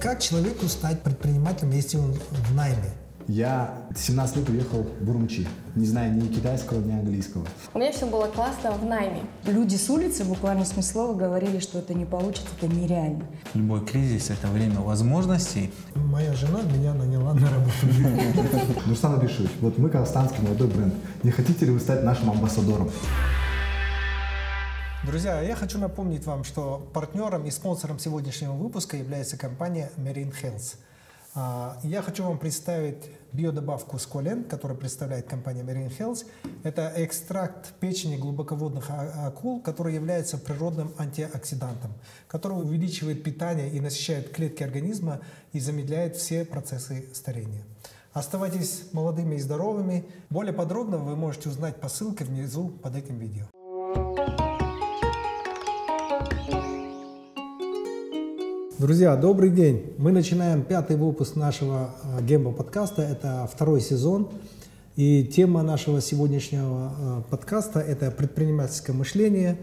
Как человеку стать предпринимателем, если он в найме? Я 17 лет уехал в Урумчи, не знаю ни китайского, ни английского. У меня все было классно в найме. Люди с улицы, буквально смысл слова, говорили, что это не получится, это нереально. Любой кризис – это время возможностей. Моя жена меня наняла на работу. Нурсан Абишевич, вот мы казахстанский молодой бренд. Не хотите ли вы стать нашим амбассадором? Друзья, я хочу напомнить вам, что партнером и спонсором сегодняшнего выпуска является компания Marine Health. А, я хочу вам представить биодобавку Сколен, которую представляет компания Marine Health. Это экстракт печени глубоководных а, акул, который является природным антиоксидантом, который увеличивает питание и насыщает клетки организма и замедляет все процессы старения. Оставайтесь молодыми и здоровыми. Более подробно вы можете узнать по ссылке внизу под этим видео. Друзья, добрый день! Мы начинаем пятый выпуск нашего э, Гембо подкаста. Это второй сезон. И тема нашего сегодняшнего э, подкаста – это предпринимательское мышление.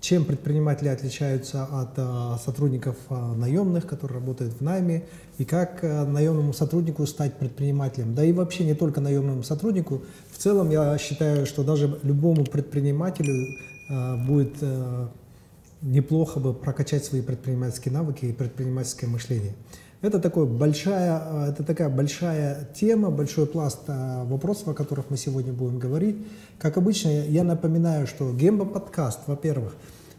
Чем предприниматели отличаются от э, сотрудников наемных, которые работают в найме, и как наемному сотруднику стать предпринимателем. Да и вообще не только наемному сотруднику. В целом я считаю, что даже любому предпринимателю будет неплохо бы прокачать свои предпринимательские навыки и предпринимательское мышление. Это, такое большая, э, это такая большая тема, большой пласт э, вопросов, о которых мы сегодня будем говорить. Как обычно, я напоминаю, что Гемба подкаст, во-первых,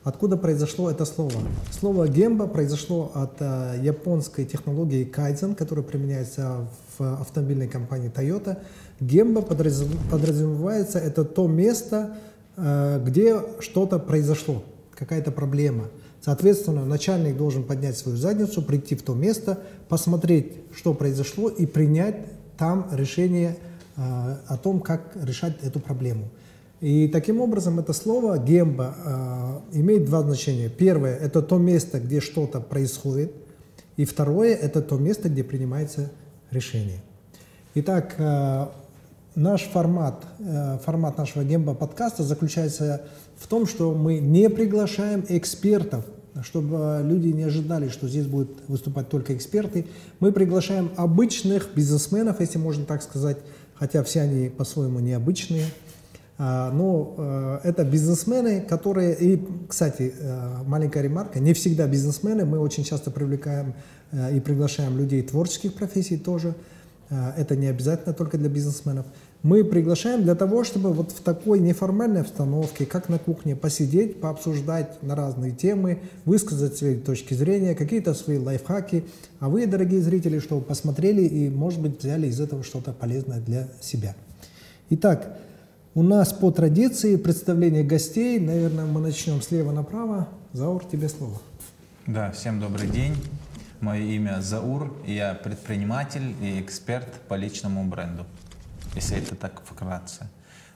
откуда произошло это слово? Слово Гемба произошло от э, японской технологии Kaizen, которая применяется в автомобильной компании Toyota. Гемба подразумевается, это то место, где что-то произошло какая-то проблема. Соответственно, начальник должен поднять свою задницу, прийти в то место, посмотреть, что произошло, и принять там решение э, о том, как решать эту проблему. И таким образом это слово гемба э, имеет два значения. Первое – это то место, где что-то происходит. И второе – это то место, где принимается решение. Итак, э, наш формат, э, формат нашего гемба подкаста заключается в том, что мы не приглашаем экспертов, чтобы люди не ожидали, что здесь будут выступать только эксперты. Мы приглашаем обычных бизнесменов, если можно так сказать, хотя все они по-своему необычные. А, но э, это бизнесмены, которые, и, кстати, маленькая ремарка, не всегда бизнесмены, мы очень часто привлекаем и приглашаем людей творческих профессий тоже, это не обязательно только для бизнесменов мы приглашаем для того, чтобы вот в такой неформальной обстановке, как на кухне, посидеть, пообсуждать на разные темы, высказать свои точки зрения, какие-то свои лайфхаки. А вы, дорогие зрители, чтобы посмотрели и, может быть, взяли из этого что-то полезное для себя. Итак, у нас по традиции представление гостей. Наверное, мы начнем слева направо. Заур, тебе слово. Да, всем добрый день. Мое имя Заур, я предприниматель и эксперт по личному бренду если это так вкратце.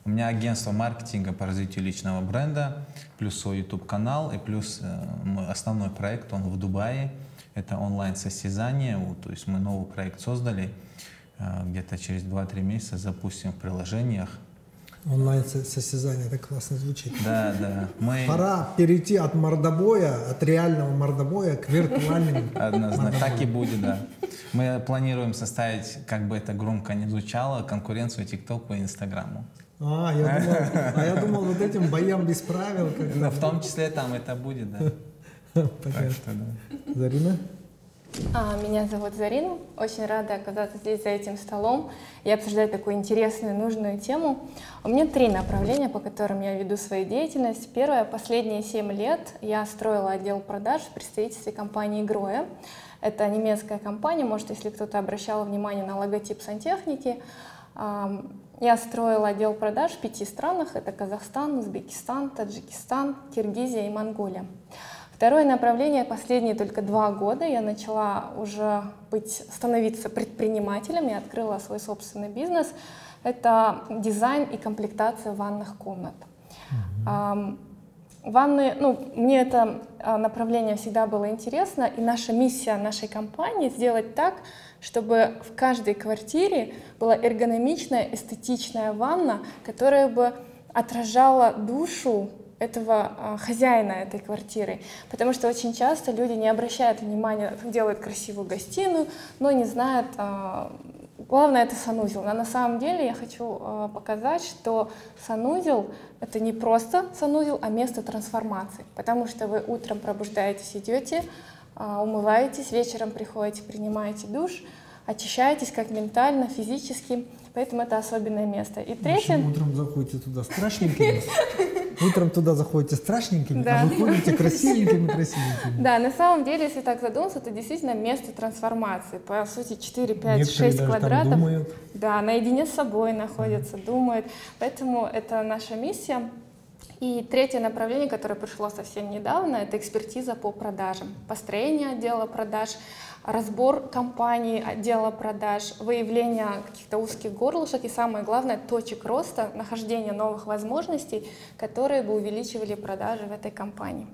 У меня агентство маркетинга по развитию личного бренда, плюс свой YouTube-канал, и плюс э, мой основной проект, он в Дубае. Это онлайн-состязание, то есть мы новый проект создали, э, где-то через 2-3 месяца запустим в приложениях. Онлайн-состязание, это классно звучит. Да, да. Мы... Пора перейти от мордобоя, от реального мордобоя к виртуальному. Однозначно, так и будет, да. Мы планируем составить, как бы это громко не звучало, конкуренцию ТикТоку и Инстаграму. А, я думал, а я думал вот этим боям без правил. Ну, в том числе там это будет, да. Понятно. да. Зарина? А, меня зовут Зарина. Очень рада оказаться здесь за этим столом и обсуждать такую интересную, нужную тему. У меня три направления, по которым я веду свою деятельность. Первое, последние семь лет я строила отдел продаж в представительстве компании Гроя. Это немецкая компания, может, если кто-то обращал внимание на логотип сантехники. Я строила отдел продаж в пяти странах. Это Казахстан, Узбекистан, Таджикистан, Киргизия и Монголия. Второе направление, последние только два года я начала уже быть, становиться предпринимателем и открыла свой собственный бизнес. Это дизайн и комплектация ванных комнат. Mm-hmm. Ванны, ну, мне это а, направление всегда было интересно, и наша миссия нашей компании сделать так, чтобы в каждой квартире была эргономичная, эстетичная ванна, которая бы отражала душу этого а, хозяина этой квартиры. Потому что очень часто люди не обращают внимания, делают красивую гостиную, но не знают, а, главное это санузел. Но на самом деле я хочу а, показать, что санузел это не просто санузел, а место трансформации. Потому что вы утром пробуждаетесь, идете, умываетесь, вечером приходите, принимаете душ, очищаетесь как ментально, физически. Поэтому это особенное место. И третье... Утром заходите туда страшненькими, утром туда заходите страшненькими, а выходите красивенькими, красивенькими. Да, на самом деле, если так задуматься, это действительно место трансформации. По сути, 4, 5, 6 квадратов. Да, наедине с собой находятся, думают. Поэтому это наша миссия. И третье направление, которое пришло совсем недавно, это экспертиза по продажам, построение отдела продаж, разбор компании, отдела продаж, выявление каких-то узких горлышек и самое главное точек роста, нахождение новых возможностей, которые бы увеличивали продажи в этой компании.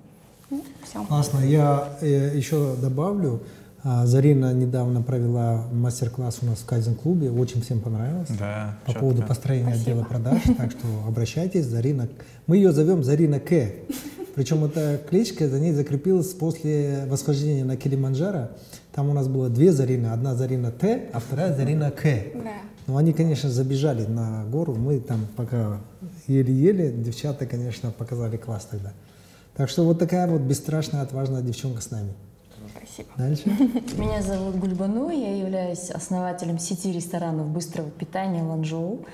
Ну, Все. Классно. Я э, еще добавлю, а, Зарина недавно провела мастер-класс у нас в Кайзен-клубе, очень всем понравилось. Да, По четко. поводу построения Спасибо. отдела продаж, так что обращайтесь, Зарина. Мы ее зовем Зарина К. Причем эта кличка за ней закрепилась после восхождения на Килиманджаро. Там у нас было две Зарины, одна Зарина Т, а вторая Зарина К. Да. Но они, конечно, забежали на гору, мы там пока еле-еле, девчата, конечно, показали класс тогда. Так что вот такая вот бесстрашная, отважная девчонка с нами. Спасибо. Дальше. Меня зовут Гульбану, я являюсь основателем сети ресторанов быстрого питания Ланжоу.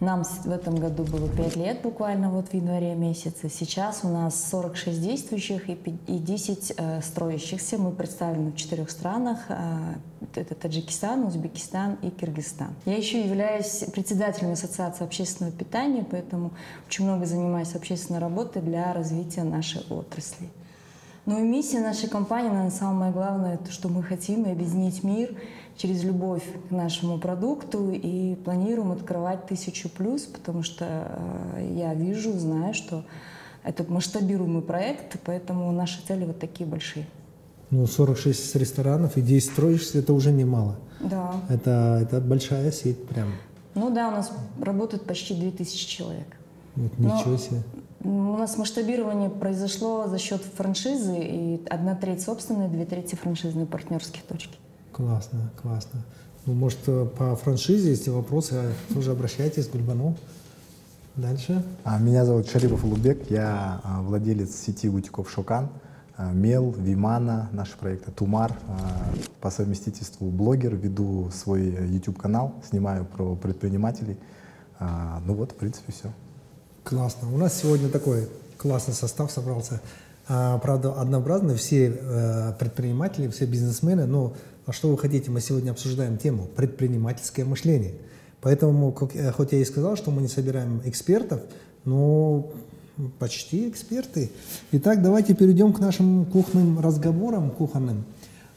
Нам в этом году было 5 лет буквально вот в январе месяце. Сейчас у нас 46 действующих и 10 э, строящихся. Мы представлены в четырех странах. Э, это Таджикистан, Узбекистан и Киргизстан. Я еще являюсь председателем Ассоциации общественного питания, поэтому очень много занимаюсь общественной работой для развития нашей отрасли. Ну и миссия нашей компании, наверное, самое главное, то, что мы хотим объединить мир через любовь к нашему продукту и планируем открывать тысячу плюс, потому что э, я вижу, знаю, что это масштабируемый проект, поэтому наши цели вот такие большие. Ну, 46 ресторанов и 10 строишься, это уже немало. Да. Это, это большая сеть прям. Ну да, у нас работает почти 2000 человек. Вот ничего Но себе. У нас масштабирование произошло за счет франшизы, и одна треть собственной, две трети франшизные партнерские точки. Классно, классно. Ну, может, э, по франшизе, если вопросы, тоже обращайтесь к Гульбану. Дальше. А, меня зовут Шарипов Улубек, я а, владелец сети бутиков «Шокан». А, Мел, Вимана, наши проекты, Тумар. По совместительству блогер, веду свой YouTube-канал, снимаю про предпринимателей. Ну вот, в принципе, все. Классно. У нас сегодня такой классный состав собрался. А, правда, однообразные все э, предприниматели, все бизнесмены, но а что вы хотите, мы сегодня обсуждаем тему предпринимательское мышление. Поэтому, как, э, хоть я и сказал, что мы не собираем экспертов, но почти эксперты. Итак, давайте перейдем к нашим кухонным разговорам, кухонным.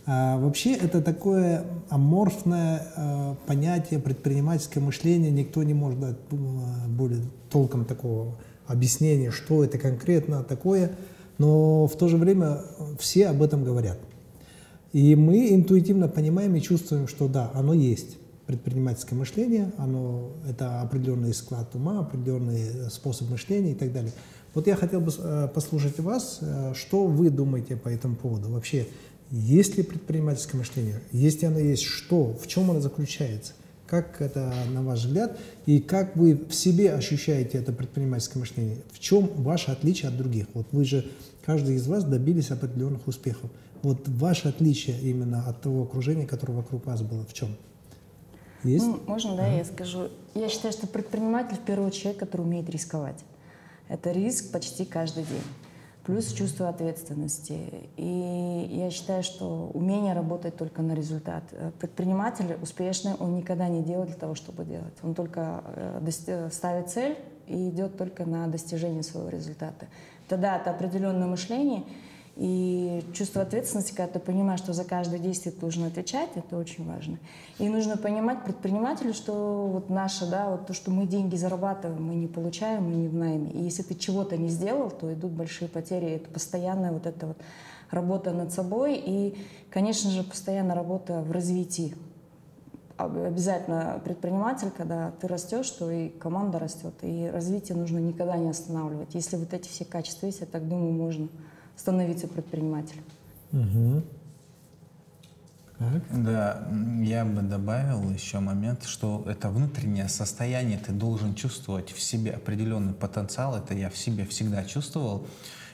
А, вообще это такое аморфное а, понятие предпринимательское мышление, никто не может дать а, более толком такого объяснения, что это конкретно такое, но в то же время все об этом говорят. И мы интуитивно понимаем и чувствуем, что да, оно есть. Предпринимательское мышление, оно, это определенный склад ума, определенный способ мышления и так далее. Вот я хотел бы послушать вас, что вы думаете по этому поводу. Вообще, есть ли предпринимательское мышление? Если оно есть, что? В чем оно заключается? Как это, на ваш взгляд, и как вы в себе ощущаете это предпринимательское мышление? В чем ваше отличие от других? Вот вы же, каждый из вас добились определенных успехов. Вот ваше отличие именно от того окружения, которое вокруг вас было, в чем? Есть? Ну, можно, да, ага. я скажу. Я считаю, что предприниматель в первую очередь человек, который умеет рисковать. Это риск почти каждый день плюс чувство ответственности. И я считаю, что умение работать только на результат. Э, предприниматель успешный, он никогда не делает для того, чтобы делать. Он только э, ставит цель и идет только на достижение своего результата. Тогда это определенное мышление — и чувство ответственности, когда ты понимаешь, что за каждое действие ты должен отвечать, это очень важно. И нужно понимать предпринимателю, что вот наше, да, вот то, что мы деньги зарабатываем, мы не получаем, мы не в найме. И если ты чего-то не сделал, то идут большие потери. Это постоянная вот эта вот работа над собой и, конечно же, постоянная работа в развитии обязательно предприниматель, когда ты растешь, то и команда растет, и развитие нужно никогда не останавливать. Если вот эти все качества есть, я так думаю, можно становиться предпринимателем. Угу. Так. Да, я бы добавил еще момент, что это внутреннее состояние, ты должен чувствовать в себе определенный потенциал, это я в себе всегда чувствовал,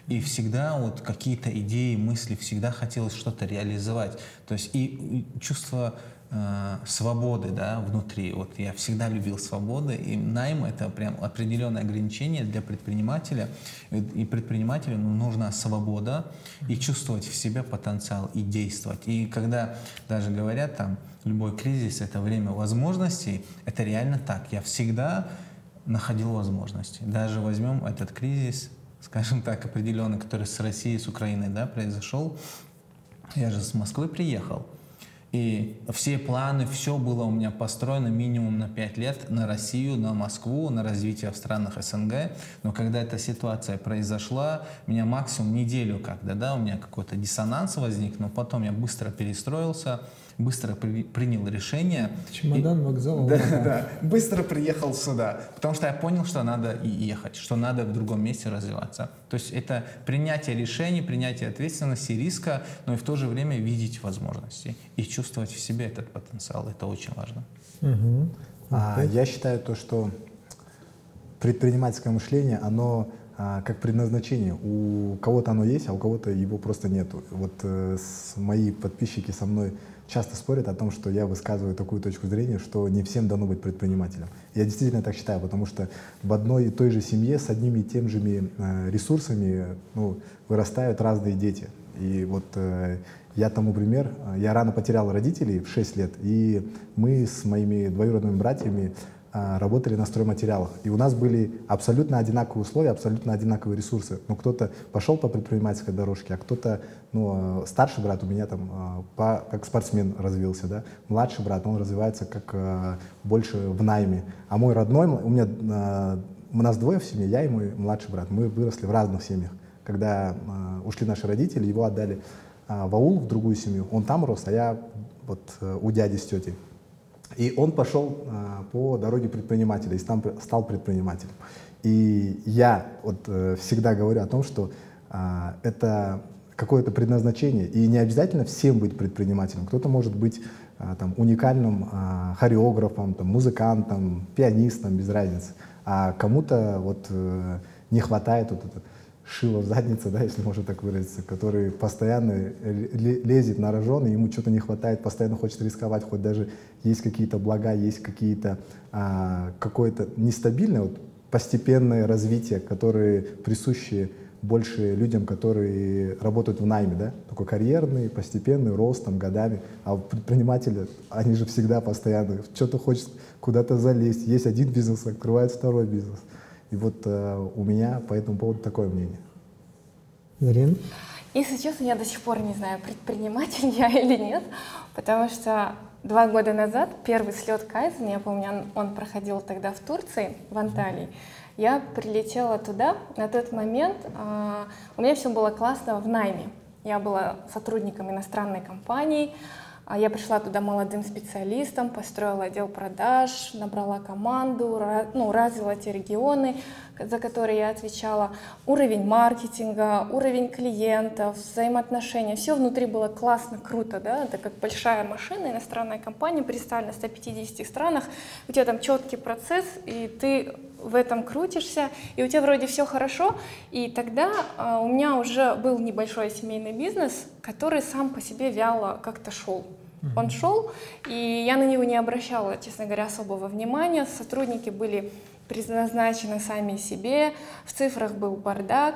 и всегда вот какие-то идеи, мысли, всегда хотелось что-то реализовать. То есть и чувство э, свободы да, внутри. Вот я всегда любил свободы, и найм — это прям определенное ограничение для предпринимателя. И предпринимателю ну, нужна свобода и чувствовать в себе потенциал и действовать. И когда даже говорят там, любой кризис — это время возможностей, это реально так. Я всегда находил возможности. Даже возьмем этот кризис, скажем так, определенный, который с Россией, с Украиной да, произошел. Я же с Москвы приехал. И все планы, все было у меня построено минимум на 5 лет на Россию, на Москву, на развитие в странах СНГ. Но когда эта ситуация произошла, меня максимум неделю когда, да, у меня какой-то диссонанс возник, но потом я быстро перестроился, быстро при, принял решение. Чемодан, и, вокзал. Да, да, быстро приехал сюда, потому что я понял, что надо ехать, что надо в другом месте развиваться. То есть это принятие решений, принятие ответственности, риска, но и в то же время видеть возможности и чувствовать в себе этот потенциал. Это очень важно. Угу. А, я считаю то, что предпринимательское мышление, оно а, как предназначение. У кого-то оно есть, а у кого-то его просто нету. Вот э, с, мои подписчики со мной часто спорят о том, что я высказываю такую точку зрения, что не всем дано быть предпринимателем. Я действительно так считаю, потому что в одной и той же семье с одними и теми же э, ресурсами ну, вырастают разные дети. И вот э, я тому пример. Я рано потерял родителей в 6 лет, и мы с моими двоюродными братьями работали на стройматериалах. И у нас были абсолютно одинаковые условия, абсолютно одинаковые ресурсы. Ну, кто-то пошел по предпринимательской дорожке, а кто-то, ну, а, старший брат у меня там а, по, как спортсмен развился, да. Младший брат, он развивается как больше в найме. А мой родной, у меня, у нас двое в семье, я и мой младший брат, мы выросли в разных семьях. Когда ушли наши родители, его отдали в аул, в другую семью. Он там рос, а я вот у дяди с тетей. И он пошел а, по дороге предпринимателя и стал, стал предпринимателем. И я вот э, всегда говорю о том, что а, это какое-то предназначение, и не обязательно всем быть предпринимателем. Кто-то может быть а, там, уникальным а, хореографом, там, музыкантом, пианистом, без разницы. А кому-то вот э, не хватает вот этого шило в заднице, да, если можно так выразиться, который постоянно лезет на рожон, и ему что-то не хватает, постоянно хочет рисковать, хоть даже есть какие-то блага, есть какие-то а, какое-то нестабильное, вот, постепенное развитие, которые присущи больше людям, которые работают в найме, да, такой карьерный, постепенный рост там годами, а предприниматели, они же всегда постоянно, что-то хочет куда-то залезть, есть один бизнес, открывает второй бизнес – и вот э, у меня по этому поводу такое мнение. Зарин? Если честно, я до сих пор не знаю, предприниматель я или нет, потому что два года назад первый слет Кайзен, я помню, он, он проходил тогда в Турции, в Анталии, я прилетела туда, на тот момент э, у меня все было классно в найме. Я была сотрудником иностранной компании, я пришла туда молодым специалистом, построила отдел продаж, набрала команду, ну, развила те регионы, за которые я отвечала. Уровень маркетинга, уровень клиентов, взаимоотношения, все внутри было классно, круто, да, это как большая машина, иностранная компания, представлена в 150 странах, у тебя там четкий процесс, и ты в этом крутишься, и у тебя вроде все хорошо, и тогда э, у меня уже был небольшой семейный бизнес, который сам по себе вяло как-то шел. Он шел, и я на него не обращала, честно говоря, особого внимания. Сотрудники были предназначены сами себе, в цифрах был бардак.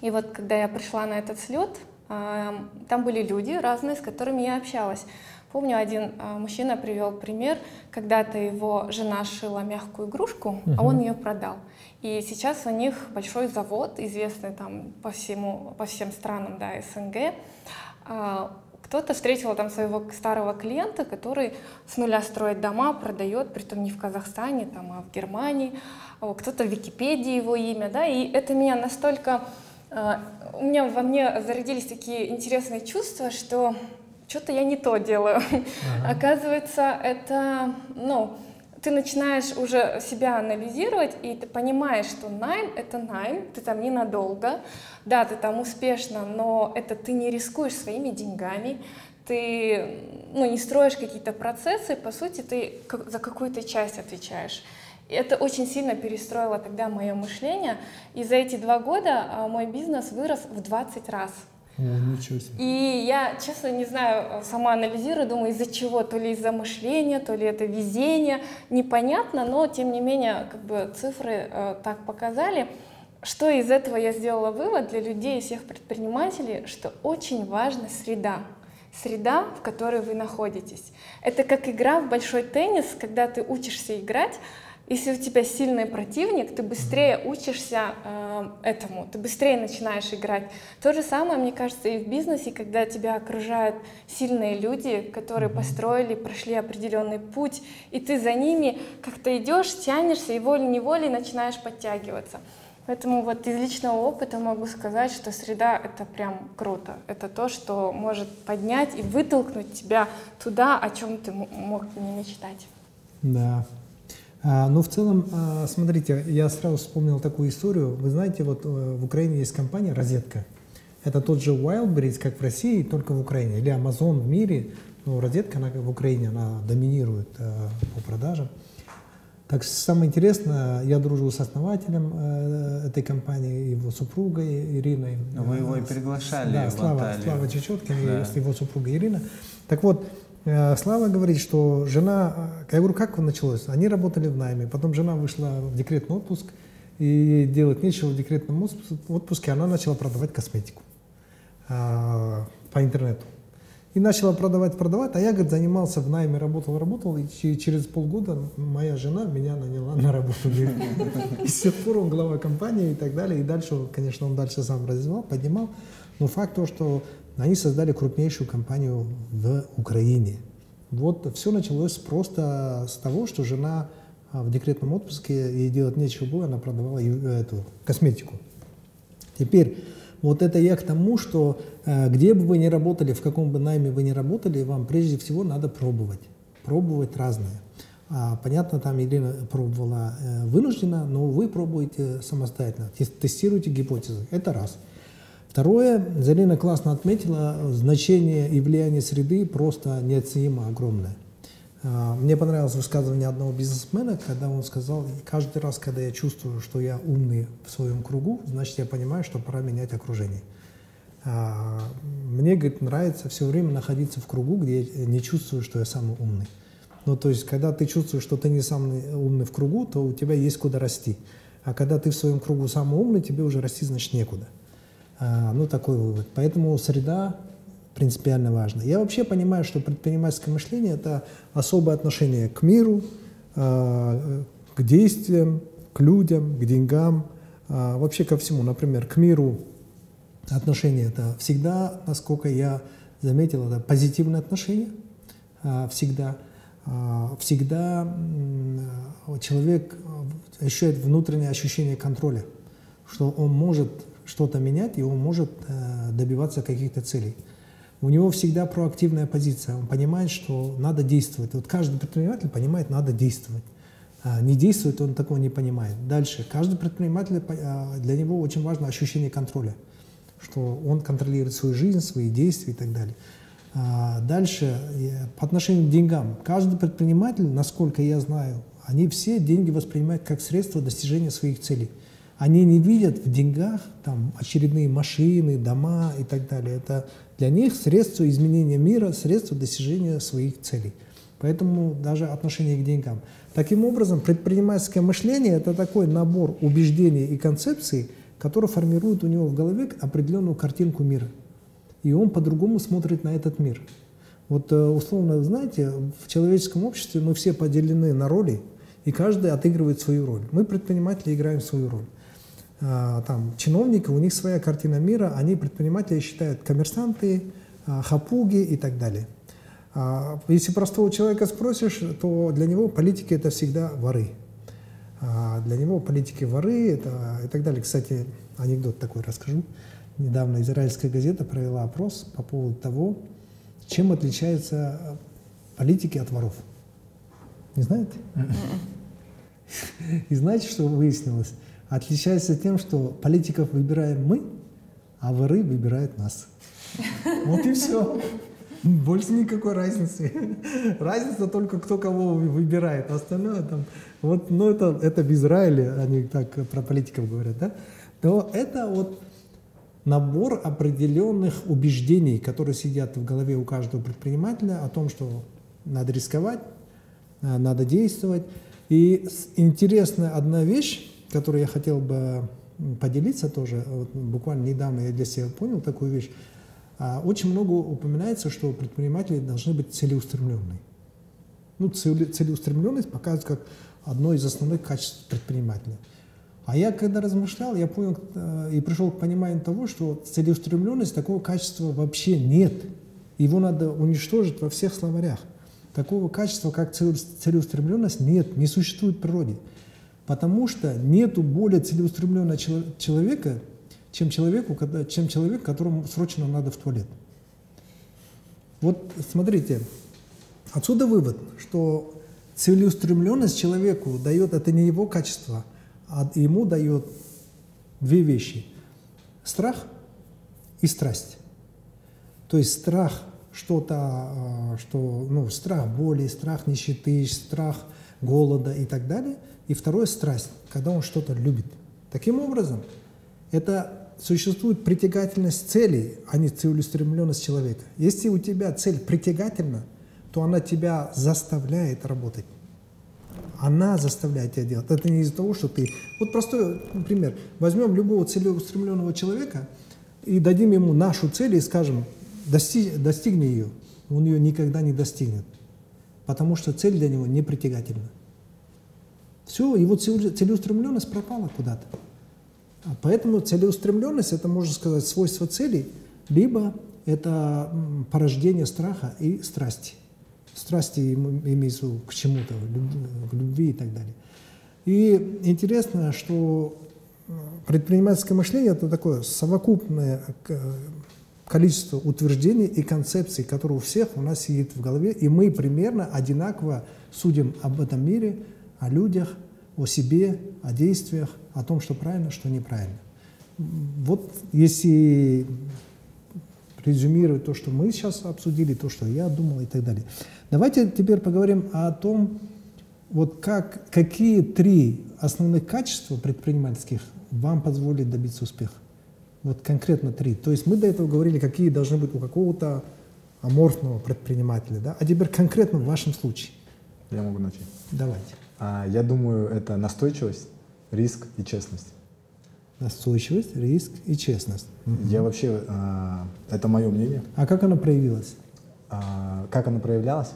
И вот когда я пришла на этот слет, э, там были люди разные, с которыми я общалась. Помню, один а, мужчина привел пример, когда-то его жена шила мягкую игрушку, uh-huh. а он ее продал. И сейчас у них большой завод, известный там по всему, по всем странам, да, СНГ. А, кто-то встретил там своего старого клиента, который с нуля строит дома, продает, притом не в Казахстане, там, а в Германии. Кто-то в Википедии его имя, да, и это меня настолько... У меня во мне зародились такие интересные чувства, что что-то я не то делаю. Ага. Оказывается, это, ну, ты начинаешь уже себя анализировать, и ты понимаешь, что найм — это найм, ты там ненадолго, да, ты там успешно, но это ты не рискуешь своими деньгами, ты ну, не строишь какие-то процессы, по сути, ты за какую-то часть отвечаешь. И это очень сильно перестроило тогда мое мышление, и за эти два года а, мой бизнес вырос в 20 раз. Ничего себе. И я, честно, не знаю, сама анализирую, думаю, из-за чего, то ли из-за мышления, то ли это везение, непонятно, но тем не менее, как бы цифры э, так показали. Что из этого я сделала вывод для людей, всех предпринимателей, что очень важна среда. Среда, в которой вы находитесь. Это как игра в большой теннис, когда ты учишься играть, если у тебя сильный противник, ты быстрее учишься э, этому, ты быстрее начинаешь играть. То же самое, мне кажется, и в бизнесе, когда тебя окружают сильные люди, которые построили, прошли определенный путь, и ты за ними как-то идешь, тянешься и волей-неволей начинаешь подтягиваться. Поэтому вот из личного опыта могу сказать, что среда — это прям круто. Это то, что может поднять и вытолкнуть тебя туда, о чем ты мог не мечтать. Да, ну, в целом, а, смотрите, я сразу вспомнил такую историю. Вы знаете, вот э, в Украине есть компания «Розетка». Это тот же Wildberries, как в России, только в Украине. Или Amazon в мире. Ну, «Розетка» она, в Украине, она доминирует э, по продажам. Так самое интересное, я дружу с основателем э, этой компании, его супругой Ириной. Вы его и приглашали да, Слава. Слава Чечеткин да. и его супруга Ирина. Так вот, Слава говорит, что жена, э, я говорю, как началось? Они работали в найме, потом жена вышла в декретный отпуск, и делать нечего в декретном отпуске, она начала продавать косметику а, по интернету. И начала продавать, продавать, а я, говорит, занимался в найме, работал, работал, и через полгода моя жена меня наняла на работу. И с тех пор он глава компании и так далее. И дальше, конечно, он дальше сам развивал, поднимал. Но факт то, что они создали крупнейшую компанию в Украине. Вот все началось просто с того, что жена а, в декретном отпуске, ей делать нечего было, она продавала эту косметику. Теперь, вот это я к тому, что э, где бы вы ни работали, в каком бы найме вы ни работали, вам прежде всего надо пробовать. Пробовать разное. А, понятно, там Елена пробовала э, вынужденно, но вы пробуете самостоятельно, тестируете гипотезы. Это раз. Второе, Зарина классно отметила, значение и влияние среды просто неоценимо огромное. А, мне понравилось высказывание одного бизнесмена, когда он сказал, каждый раз, когда я чувствую, что я умный в своем кругу, значит, я понимаю, что пора менять окружение. А, мне, говорит, нравится все время находиться в кругу, где я не чувствую, что я самый умный. Ну, то есть, когда ты чувствуешь, что ты не самый умный в кругу, то у тебя есть куда расти. А когда ты в своем кругу самый умный, тебе уже расти, значит, некуда. А, ну, такой вывод. Поэтому среда принципиально важна. Я вообще понимаю, что предпринимательское мышление – это особое отношение к миру, а, к действиям, к людям, к деньгам, а, вообще ко всему. Например, к миру отношение – это всегда, насколько я заметил, это позитивное отношение, всегда. Всегда человек ощущает внутреннее ощущение контроля, что он может что-то менять, и он может э, добиваться каких-то целей. У него всегда проактивная позиция. Он понимает, что надо действовать. Вот каждый предприниматель понимает, надо действовать. А не действует, он такого не понимает. Дальше. Каждый предприниматель, э, для него очень важно ощущение контроля, что он контролирует свою жизнь, свои действия и так далее. А дальше, по отношению к деньгам. Каждый предприниматель, насколько я знаю, они все деньги воспринимают как средство достижения своих целей. Они не видят в деньгах там, очередные машины, дома и так далее. Это для них средство изменения мира, средство достижения своих целей. Поэтому даже отношение к деньгам. Таким образом, предпринимательское мышление – это такой набор убеждений и концепций, который формирует у него в голове определенную картинку мира. И он по-другому смотрит на этот мир. Вот э, условно, знаете, в человеческом обществе мы все поделены на роли, и каждый отыгрывает свою роль. Мы, предприниматели, играем свою роль. А, там, чиновники, у них своя картина мира, они предприниматели считают коммерсанты, а, хапуги и так далее. А, если простого человека спросишь, то для него политики это всегда воры. Для него политики воры это, и так далее. Кстати, анекдот такой расскажу. Недавно израильская газета провела опрос по поводу того, чем отличаются политики от воров? Не знаете? И знаете, что выяснилось? Отличается тем, что политиков выбираем мы, а воры выбирают нас. Вот и все. Больше никакой разницы. Разница только кто кого выбирает. Остальное там... Вот, ну, это, это в Израиле, они так про политиков говорят, да? То это вот набор определенных убеждений, которые сидят в голове у каждого предпринимателя о том, что надо рисковать, а, надо действовать. И интересная одна вещь, которую я хотел бы поделиться тоже, вот буквально недавно я для себя понял такую вещь. А, очень много упоминается, что предприниматели должны быть целеустремленные. Ну, целеустремленность показывает как одно из основных качеств предпринимателя. А я когда размышлял, я понял э, и пришел к пониманию того, что целеустремленность такого качества вообще нет. Его надо уничтожить во всех словарях. Такого качества, как целеустремленность, нет, не существует в природе. Потому что нету более целеустремленного человека, чем человеку, чем человек, которому срочно надо в туалет. Вот смотрите, отсюда вывод, что целеустремленность человеку дает, это не его качество, а ему дает две вещи. Страх и страсть. То есть страх что-то, а, что, ну, страх боли, страх нищеты, страх голода и так далее. И второе – страсть, когда он что-то любит. Таким образом, это существует притягательность целей, а не целеустремленность человека. Если у тебя цель притягательна, то она тебя заставляет работать. Она заставляет тебя делать. Это не из-за того, что ты... Вот простой пример. Возьмем любого целеустремленного человека и дадим ему нашу цель и скажем, дости, достигни ее. Он ее никогда не достигнет. Потому что цель для него не притягательна. Все, его целеустремленность пропала куда-то. А поэтому целеустремленность – это, можно сказать, свойство целей, либо это порождение страха и страсти. Страсти имеется к чему-то, к любви и так далее. И интересно, что предпринимательское мышление – это такое совокупное количество утверждений и концепций, которые у всех у нас сидит в голове, и мы примерно одинаково судим об этом мире, о людях, о себе, о действиях, о том, что правильно, что неправильно. Вот если резюмировать то, что мы сейчас обсудили, то, что я думал и так далее. Давайте теперь поговорим о том, вот как, какие три основных качества предпринимательских вам позволят добиться успеха. Вот конкретно три. То есть мы до этого говорили, какие должны быть у какого-то аморфного предпринимателя, да? А теперь конкретно в вашем случае. Я могу начать. Давайте. А, я думаю, это настойчивость, риск и честность. Настойчивость, риск и честность. Я вообще, а, это мое мнение. А как оно проявилось? А, как оно проявлялось?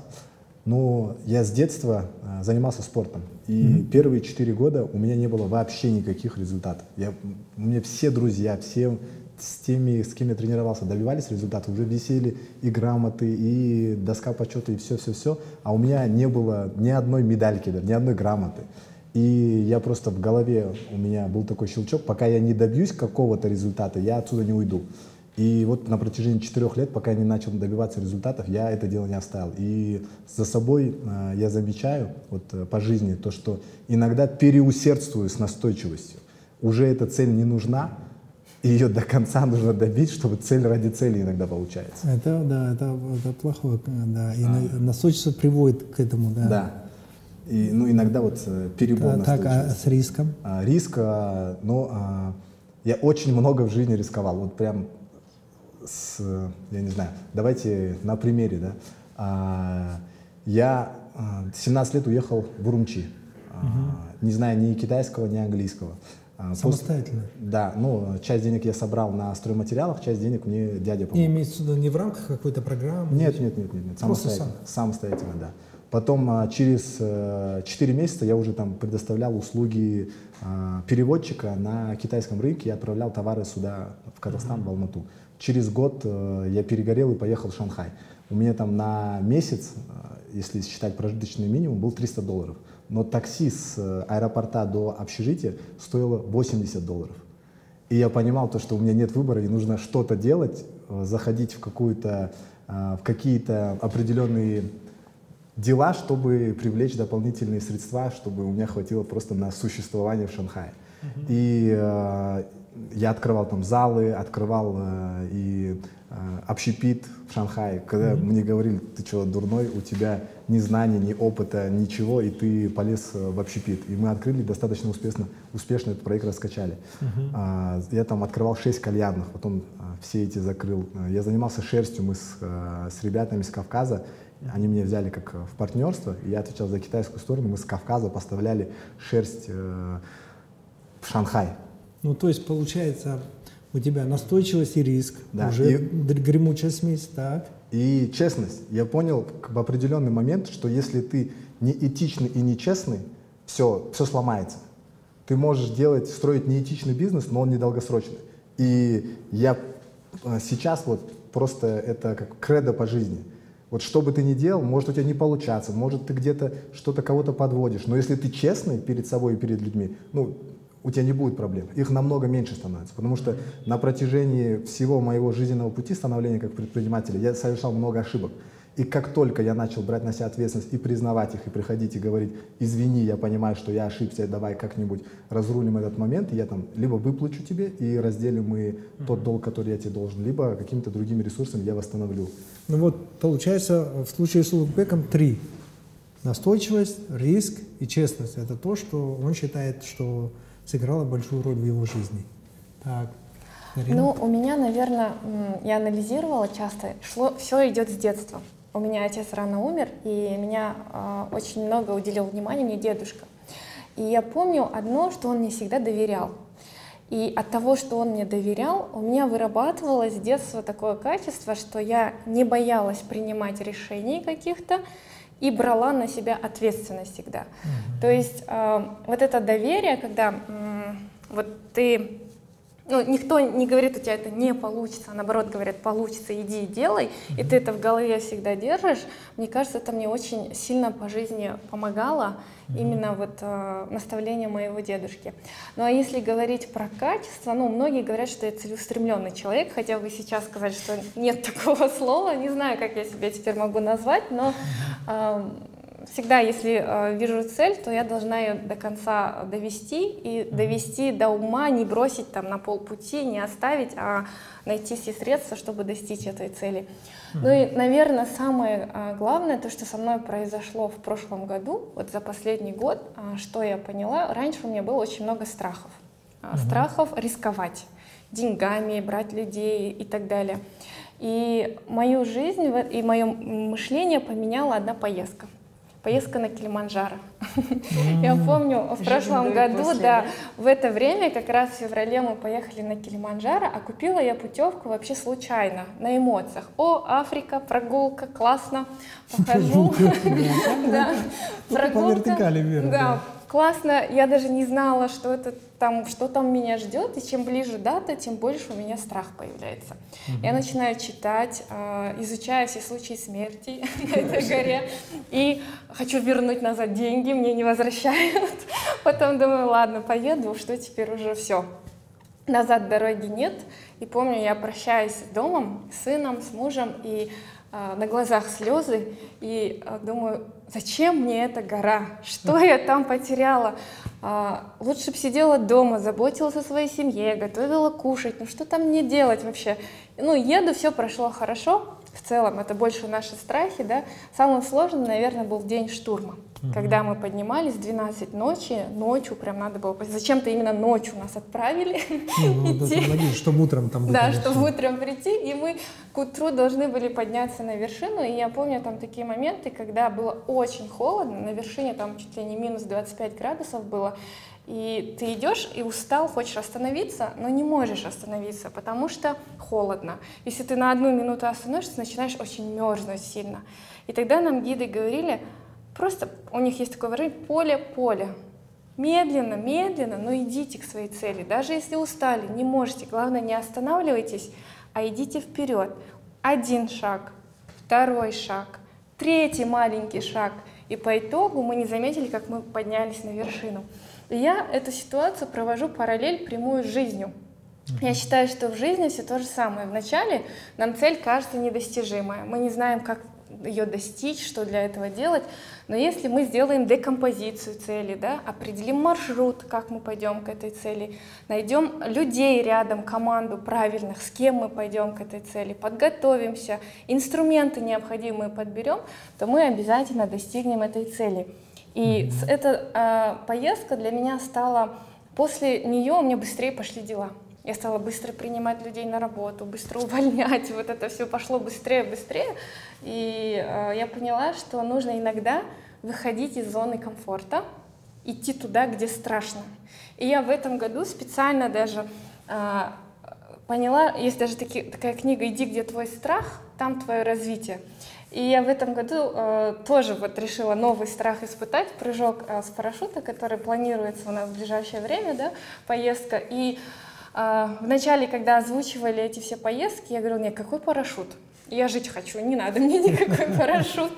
Ну, я с детства занимался спортом. И mm-hmm. первые четыре года у меня не было вообще никаких результатов. Я, у меня все друзья, все с теми, с кем я тренировался, добивались результатов, уже висели и грамоты, и доска почета, и все-все-все, а у меня не было ни одной медальки, да, ни одной грамоты. И я просто в голове, у меня был такой щелчок, пока я не добьюсь какого-то результата, я отсюда не уйду. И вот на протяжении четырех лет, пока я не начал добиваться результатов, я это дело не оставил. И за собой э, я замечаю вот, э, по жизни то, что иногда переусердствую с настойчивостью. Уже эта цель не нужна, и ее до конца нужно добить, чтобы цель ради цели иногда получается. Это, да, это, это плохое, да. И а. настойчивость приводит к этому, да. Да. И, ну, иногда вот э, перебор да, Так, а с риском? А, риск, а, ну, а, я очень много в жизни рисковал. Вот прям с, я не знаю, давайте на примере, да. А, я 17 а, лет уехал в Урумчи, угу. не зная ни китайского, ни английского. А, Самостоятельно? После, да, ну, часть денег я собрал на стройматериалах, часть денег мне дядя помог. Не имеется в виду не в рамках какой-то программы? Нет, нет, нет, нет, нет самостоятельно, сам. самостоятельно, да. Потом через э, 4 месяца я уже там предоставлял услуги переводчика на китайском рынке, я отправлял товары сюда, в Казахстан, uh-huh. в Алмату. Через год э, я перегорел и поехал в Шанхай. У меня там на месяц, э, если считать прожиточный минимум, был 300 долларов. Но такси с э, аэропорта до общежития стоило 80 долларов. И я понимал то, что у меня нет выбора, и нужно что-то делать, заходить в какую-то в какие-то определенные дела, чтобы привлечь дополнительные средства, чтобы у меня хватило просто на существование в Шанхае. Uh-huh. И э, я открывал там залы, открывал э, и э, общепит в Шанхае. Когда mm-hmm. мне говорили, ты что, дурной, у тебя ни знаний, ни опыта, ничего, и ты полез э, в общепит. И мы открыли достаточно успешно, успешно этот проект раскачали. Mm-hmm. А, я там открывал шесть кальянных, потом а, все эти закрыл. Я занимался шерстью, мы с, а, с ребятами с Кавказа, они меня взяли как в партнерство, и я отвечал за китайскую сторону, мы с Кавказа поставляли шерсть э, в Шанхай. Ну, то есть, получается, у тебя настойчивость и риск, да. уже и, гремучая смесь, так. И честность. Я понял в определенный момент, что если ты не этичный и не честный, все, все сломается. Ты можешь делать, строить неэтичный бизнес, но он недолгосрочный. И я э, сейчас вот просто это как кредо по жизни. Вот что бы ты ни делал, может у тебя не получаться, может ты где-то что-то кого-то подводишь, но если ты честный перед собой и перед людьми, ну, у тебя не будет проблем. Их намного меньше становится. Потому что на протяжении всего моего жизненного пути становления как предпринимателя я совершал много ошибок. И как только я начал брать на себя ответственность и признавать их, и приходить и говорить, извини, я понимаю, что я ошибся, давай как-нибудь разрулим этот момент, и я там либо выплачу тебе и разделим мы mm-hmm. тот долг, который я тебе должен, либо какими-то другими ресурсами я восстановлю. Ну вот, получается, в случае с Улугбеком три. Настойчивость, риск и честность. Это то, что он считает, что сыграла большую роль в его жизни. Так. Марина? Ну, у меня, наверное, я анализировала часто, шло, все идет с детства. У меня отец рано умер, и меня э, очень много уделил внимания мне дедушка. И я помню одно, что он мне всегда доверял. И от того, что он мне доверял, у меня вырабатывалось с детства такое качество, что я не боялась принимать решений каких-то, и брала на себя ответственность всегда. Mm-hmm. То есть э, вот это доверие, когда э, вот ты ну, никто не говорит, у тебя это не получится, а наоборот говорят, получится, иди и делай, и ты это в голове всегда держишь. Мне кажется, это мне очень сильно по жизни помогало, именно вот э, наставление моего дедушки. Ну а если говорить про качество, ну, многие говорят, что я целеустремленный человек, хотя вы сейчас сказали, что нет такого слова, не знаю, как я себя теперь могу назвать, но э, всегда, если э, вижу цель, то я должна ее до конца довести и довести до ума, не бросить там на полпути, не оставить, а найти все средства, чтобы достичь этой цели. Ну и, наверное, самое э, главное, то, что со мной произошло в прошлом году, вот за последний год, э, что я поняла, раньше у меня было очень много страхов. Э, страхов рисковать деньгами, брать людей и так далее. И мою жизнь и мое мышление поменяла одна поездка поездка на Килиманджаро. Я помню, в прошлом году, да, в это время, как раз в феврале мы поехали на Килиманджаро, а купила я путевку вообще случайно, на эмоциях. О, Африка, прогулка, классно, похожу. Прогулка. Да, классно. Я даже не знала, что это там, что там меня ждет, и чем ближе дата, тем больше у меня страх появляется. Угу. Я начинаю читать, э, изучаю все случаи смерти на этой горе, и хочу вернуть назад деньги, мне не возвращают. Потом думаю, ладно, поеду, что теперь уже все. Назад дороги нет. И помню, я прощаюсь с домом, с сыном, с мужем, и на глазах слезы, и э, думаю, зачем мне эта гора? Что я там потеряла? А, лучше бы сидела дома, заботилась о своей семье, готовила кушать. Ну что там мне делать вообще? Ну, еду, все прошло хорошо. В целом, это больше наши страхи, да. Самым сложным, наверное, был день штурма. Когда мы поднимались 12 ночи, ночью прям надо было... Зачем-то именно ночью нас отправили ну, идти. чтобы утром там. Да, чтобы утром прийти, и мы к утру должны были подняться на вершину. И я помню там такие моменты, когда было очень холодно, на вершине там чуть ли не минус 25 градусов было, и ты идешь и устал, хочешь остановиться, но не можешь остановиться, потому что холодно. Если ты на одну минуту остановишься, начинаешь очень мерзнуть сильно. И тогда нам гиды говорили, Просто у них есть такое выражение «поле-поле». Медленно, медленно, но идите к своей цели. Даже если устали, не можете, главное, не останавливайтесь, а идите вперед. Один шаг, второй шаг, третий маленький шаг. И по итогу мы не заметили, как мы поднялись на вершину. И я эту ситуацию провожу параллель прямую с жизнью. Я считаю, что в жизни все то же самое. Вначале нам цель кажется недостижимая. Мы не знаем, как ее достичь, что для этого делать. Но если мы сделаем декомпозицию цели, да, определим маршрут, как мы пойдем к этой цели, найдем людей рядом, команду правильных, с кем мы пойдем к этой цели, подготовимся, инструменты необходимые подберем, то мы обязательно достигнем этой цели. И mm-hmm. эта э, поездка для меня стала, после нее у меня быстрее пошли дела. Я стала быстро принимать людей на работу, быстро увольнять, вот это все пошло быстрее, быстрее. И э, я поняла, что нужно иногда выходить из зоны комфорта, идти туда, где страшно. И я в этом году специально даже э, поняла, есть даже таки, такая книга «Иди, где твой страх, там твое развитие». И я в этом году э, тоже вот решила новый страх испытать, прыжок э, с парашюта, который планируется у нас в ближайшее время, да, поездка. И а, вначале, когда озвучивали эти все поездки, я говорила, нет, какой парашют? Я жить хочу, не надо мне никакой парашют.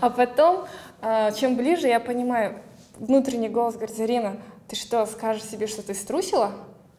А потом, а, чем ближе, я понимаю, внутренний голос говорит, Зарина, ты что, скажешь себе, что ты струсила?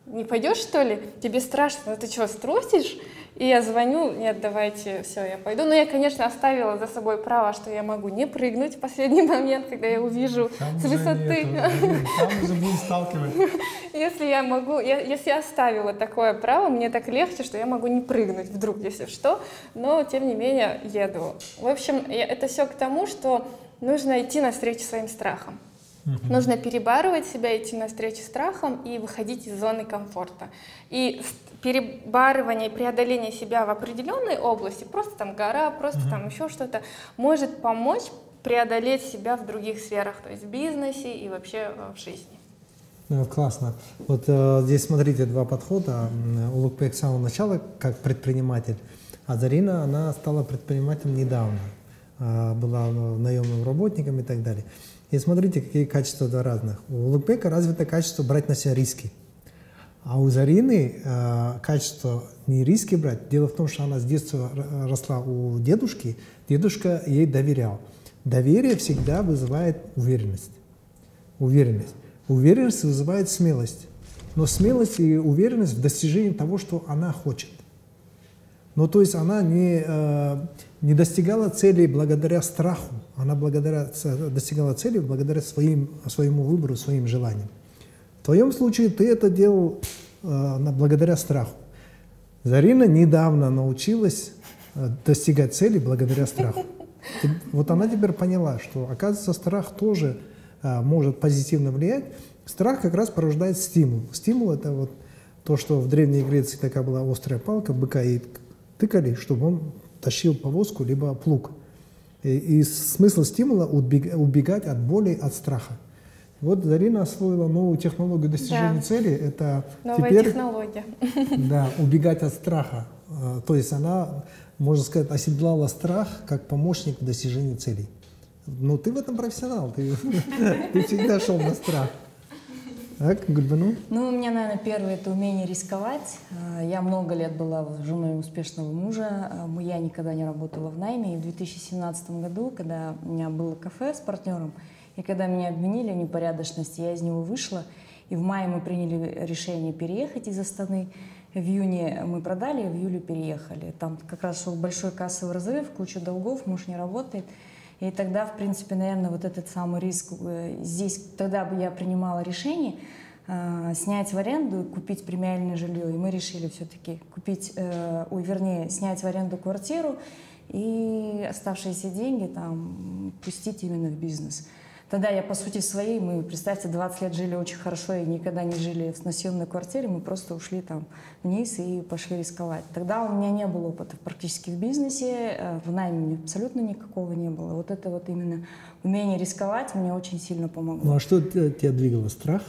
Не пойдешь, что ли? Тебе страшно, ну ты что, струсишь? И я звоню, нет, давайте, все, я пойду. Но я, конечно, оставила за собой право, что я могу не прыгнуть в последний момент, когда я увижу там с высоты. Нету, там уже будем сталкивать. Если я могу, я, если я оставила такое право, мне так легче, что я могу не прыгнуть вдруг, если что. Но, тем не менее, еду. В общем, я, это все к тому, что нужно идти навстречу своим страхам. Угу. Нужно перебарывать себя, идти навстречу страхам и выходить из зоны комфорта. И перебарывание, преодоление себя в определенной области, просто там гора, просто угу. там еще что-то, может помочь преодолеть себя в других сферах, то есть в бизнесе и вообще э, в жизни. Ну, классно. Вот э, здесь смотрите два подхода. Улукпек с самого начала как предприниматель, а Зарина, она стала предпринимателем недавно. Э, была наемным работником и так далее. И смотрите, какие качества два разных. У Лукбека развито качество брать на себя риски. А у Зарины э, качество не риски брать. Дело в том, что она с детства росла у дедушки, дедушка ей доверял. Доверие всегда вызывает уверенность. Уверенность. Уверенность вызывает смелость. Но смелость и уверенность в достижении того, что она хочет. Ну, то есть она не, э, не достигала целей благодаря страху, она благодаря, достигала цели благодаря своим, своему выбору, своим желаниям. В твоем случае ты это делал э, благодаря страху. Зарина недавно научилась э, достигать цели благодаря страху. Вот она теперь поняла, что, оказывается, страх тоже э, может позитивно влиять. Страх как раз порождает стимул. Стимул – это вот то, что в Древней Греции такая была острая палка, быка и тыкали, чтобы он тащил повозку, либо плуг. И, и смысл стимула убегать от боли, от страха. Вот Зарина освоила новую технологию достижения да. цели. Это Новая теперь, технология. Да, убегать от страха. А, то есть она, можно сказать, оседлала страх как помощник в достижении целей. Ну, ты в этом профессионал, ты, ты всегда шел на страх. Так, Гульбану? Ну, у меня, наверное, первое – это умение рисковать. А, я много лет была женой успешного мужа. А, я никогда не работала в найме. И в 2017 году, когда у меня было кафе с партнером, и когда меня обвинили в непорядочности, я из него вышла. И в мае мы приняли решение переехать из Астаны. В июне мы продали, в июле переехали. Там как раз шел большой кассовый разрыв, куча долгов, муж не работает. И тогда, в принципе, наверное, вот этот самый риск, э, здесь тогда бы я принимала решение э, снять в аренду, купить премиальное жилье. И мы решили все-таки купить, э, ой, вернее, снять в аренду квартиру и оставшиеся деньги там пустить именно в бизнес. Тогда я, по сути своей, мы, представьте, 20 лет жили очень хорошо и никогда не жили на съемной квартире, мы просто ушли там вниз и пошли рисковать. Тогда у меня не было опыта практически в бизнесе, э, в найме абсолютно никакого не было. Вот это вот именно умение рисковать мне очень сильно помогло. Ну а что тебя двигало? Страх?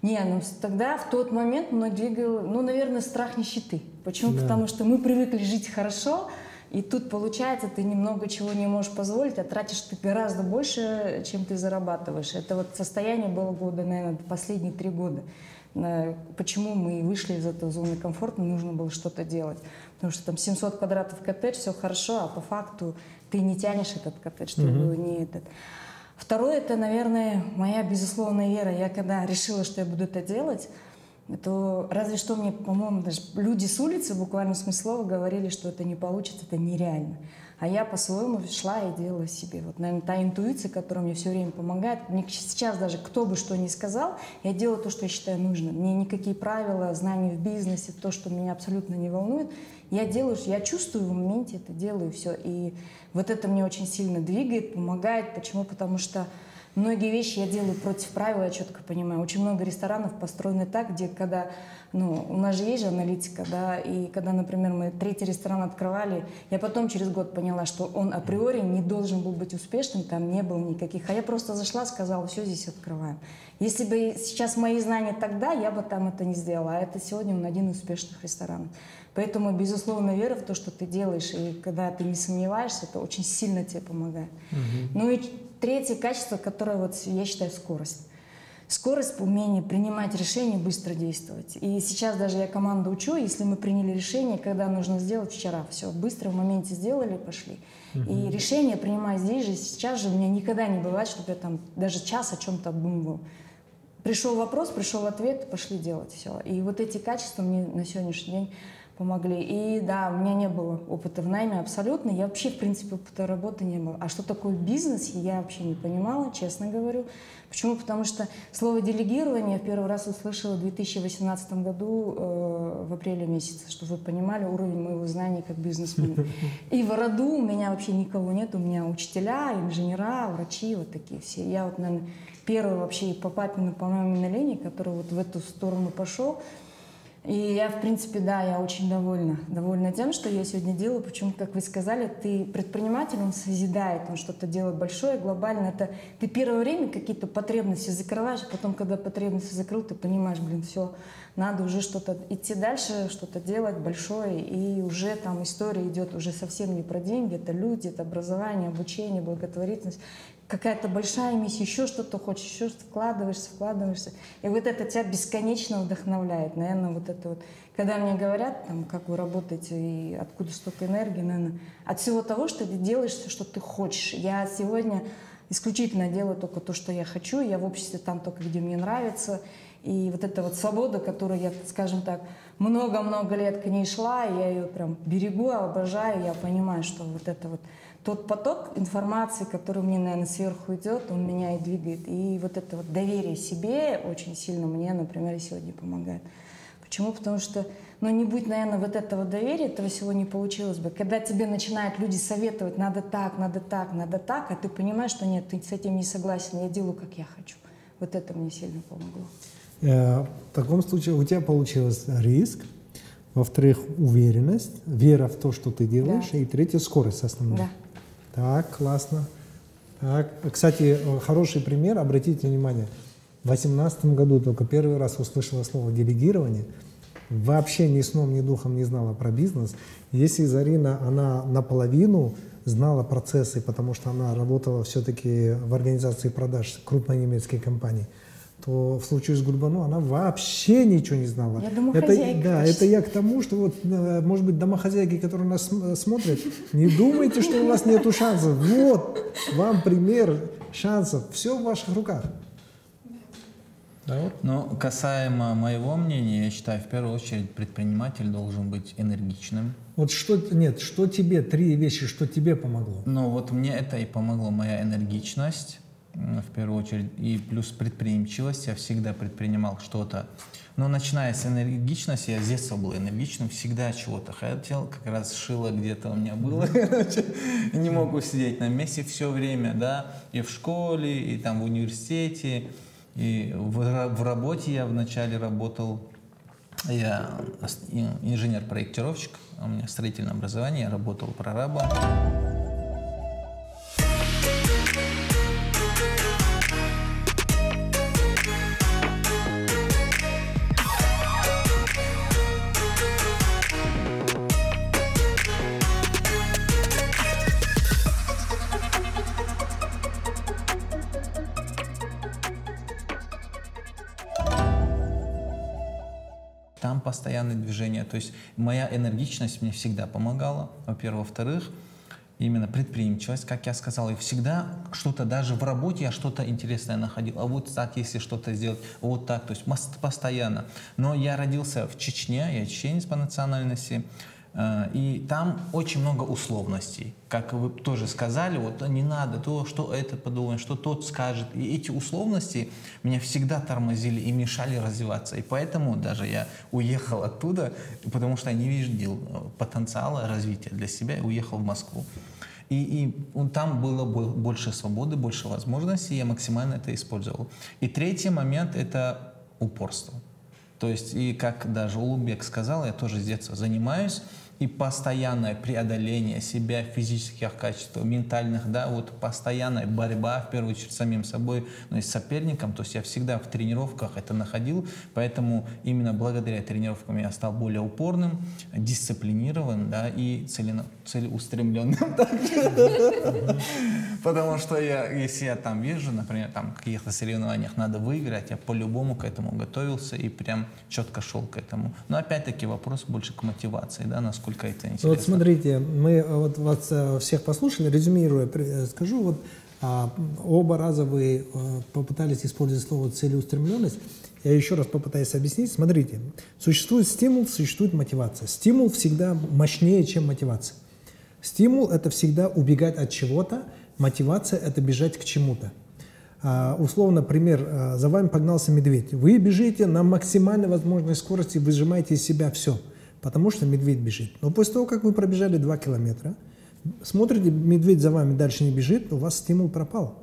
Не, ну тогда, в тот момент, мной двигал, ну, наверное, страх нищеты. Почему? Да. Потому что мы привыкли жить хорошо, и тут получается, ты немного чего не можешь позволить, а тратишь ты гораздо больше, чем ты зарабатываешь. Это вот состояние было года, наверное, последние три года. Почему мы вышли из этой зоны комфорта, нужно было что-то делать. Потому что там 700 квадратов коттедж, все хорошо, а по факту ты не тянешь этот коттедж, ты mm-hmm. не этот. Второе, это, наверное, моя безусловная вера. Я когда решила, что я буду это делать, то разве что мне, по-моему, даже люди с улицы буквально смыслово говорили, что это не получится, это нереально. А я по-своему шла и делала себе. Вот, наверное, та интуиция, которая мне все время помогает. Мне сейчас даже кто бы что ни сказал, я делаю то, что я считаю нужным. Мне никакие правила, знания в бизнесе, то, что меня абсолютно не волнует, я делаю, я чувствую в моменте это делаю, все. И вот это мне очень сильно двигает, помогает. Почему? Потому что Многие вещи я делаю против правил, я четко понимаю. Очень много ресторанов построены так, где когда, ну, у нас же есть же аналитика, да, и когда, например, мы третий ресторан открывали, я потом через год поняла, что он априори не должен был быть успешным, там не было никаких. А я просто зашла, сказала, все, здесь открываем. Если бы сейчас мои знания тогда, я бы там это не сделала. А это сегодня он один из успешных ресторанов. Поэтому, безусловно, вера в то, что ты делаешь, и когда ты не сомневаешься, это очень сильно тебе помогает. Угу. Ну и Третье качество, которое вот я считаю скорость. Скорость, умение принимать решения, быстро действовать. И сейчас даже я команду учу, если мы приняли решение, когда нужно сделать вчера, все, быстро в моменте сделали, пошли. Угу. И решение принимаю здесь же, сейчас же у меня никогда не бывает, чтобы я там даже час о чем-то обдумывал. Пришел вопрос, пришел ответ, пошли делать все. И вот эти качества мне на сегодняшний день помогли. И да, у меня не было опыта в найме абсолютно. Я вообще, в принципе, опыта работы не было. А что такое бизнес, я вообще не понимала, честно говорю. Почему? Потому что слово делегирование в первый раз услышала в 2018 году э, в апреле месяце, чтобы вы понимали уровень моего знания как бизнесмена. И в роду у меня вообще никого нет. У меня учителя, инженера, врачи, вот такие все. Я вот, наверное, первый вообще по папину, по маминой линии, который вот в эту сторону пошел. И я, в принципе, да, я очень довольна. Довольна тем, что я сегодня делаю. Почему, как вы сказали, ты предприниматель, он созидает, он что-то делает большое, глобально. Это ты первое время какие-то потребности закрываешь, а потом, когда потребности закрыл, ты понимаешь, блин, все, надо уже что-то идти дальше, что-то делать большое. И уже там история идет уже совсем не про деньги, это люди, это образование, обучение, благотворительность какая-то большая миссия, еще что-то хочешь, еще что вкладываешься, вкладываешься. И вот это тебя бесконечно вдохновляет. Наверное, вот это вот, когда мне говорят, там, как вы работаете и откуда столько энергии, наверное, от всего того, что ты делаешь все, что ты хочешь. Я сегодня исключительно делаю только то, что я хочу, я в обществе там только, где мне нравится. И вот эта вот свобода, которую я, скажем так, много-много лет к ней шла, я ее прям берегу, обожаю, я понимаю, что вот это вот тот поток информации, который мне, наверное, сверху идет, он меня и двигает. И вот это вот доверие себе очень сильно мне, например, сегодня помогает. Почему? Потому что, ну, не будь, наверное, вот этого доверия, этого всего не получилось бы. Когда тебе начинают люди советовать, надо так, надо так, надо так, а ты понимаешь, что нет, ты с этим не согласен, я делаю, как я хочу. Вот это мне сильно помогло. Э, в таком случае у тебя получилось риск, во-вторых, уверенность, вера в то, что ты делаешь, да. и третье, скорость основная. Да. Так, классно. Так, кстати, хороший пример, обратите внимание, в 2018 году только первый раз услышала слово делегирование, вообще ни сном, ни духом не знала про бизнес. Если Зарина, она наполовину знала процессы, потому что она работала все-таки в организации продаж крупной немецкой компании – то в случае с Гурбану она вообще ничего не знала. Я домохозяйка. Это, да, это я к тому, что вот, э, может быть, домохозяйки, которые нас смотрят, не думайте, что у вас нет шансов. Вот вам пример шансов. Все в ваших руках. Да, вот. Но касаемо моего мнения, я считаю, в первую очередь предприниматель должен быть энергичным. Вот что, нет, что тебе, три вещи, что тебе помогло? Ну вот мне это и помогло, моя энергичность, в первую очередь, и плюс предприимчивость. Я всегда предпринимал что-то. Но начиная с энергичности, я с детства был энергичным, всегда чего-то хотел, как раз шило где-то у меня было, не мог усидеть на месте все время, да, и в школе, и там в университете, и в, в работе я вначале работал, я инженер-проектировщик, у меня строительное образование, я работал прорабом. Постоянное движение. То есть моя энергичность мне всегда помогала, во-первых. Во-вторых, именно предприимчивость, как я сказал, и всегда что-то, даже в работе я что-то интересное находил. А вот так, если что-то сделать, вот так, то есть постоянно. Но я родился в Чечне, я чеченец по национальности, и там очень много условностей. Как вы тоже сказали, вот не надо то, что этот подумает, что тот скажет. И эти условности меня всегда тормозили и мешали развиваться. И поэтому даже я уехал оттуда, потому что я не видел э, потенциала развития для себя и уехал в Москву. И, и там было больше свободы, больше возможностей, я максимально это использовал. И третий момент — это упорство. То есть, и как даже Улубек сказал, я тоже с детства занимаюсь, и постоянное преодоление себя, физических качеств, ментальных, да, вот постоянная борьба, в первую очередь, с самим собой, но и с соперником, то есть я всегда в тренировках это находил, поэтому именно благодаря тренировкам я стал более упорным, дисциплинированным, да, и целено, целеустремленным Потому что я, если я там вижу, например, там в каких-то соревнованиях надо выиграть, я по-любому к этому готовился и прям четко шел к этому. Но опять-таки вопрос больше к мотивации, да, насколько насколько это интересно. Вот смотрите, мы э, вот вас э, всех послушали, резюмируя, э, скажу, вот а, оба раза вы попытались использовать слово целеустремленность. Я еще раз попытаюсь объяснить. Смотрите, существует стимул, существует мотивация. Стимул всегда мощнее, чем мотивация. Стимул – это всегда убегать от чего-то, мотивация – это бежать к чему-то. Uh, условно, пример, uh, за вами погнался медведь. Вы бежите на максимальной возможной скорости, выжимаете из себя все – потому что медведь бежит. Но после того, как вы пробежали 2 километра, смотрите, медведь за вами дальше не бежит, у вас стимул пропал.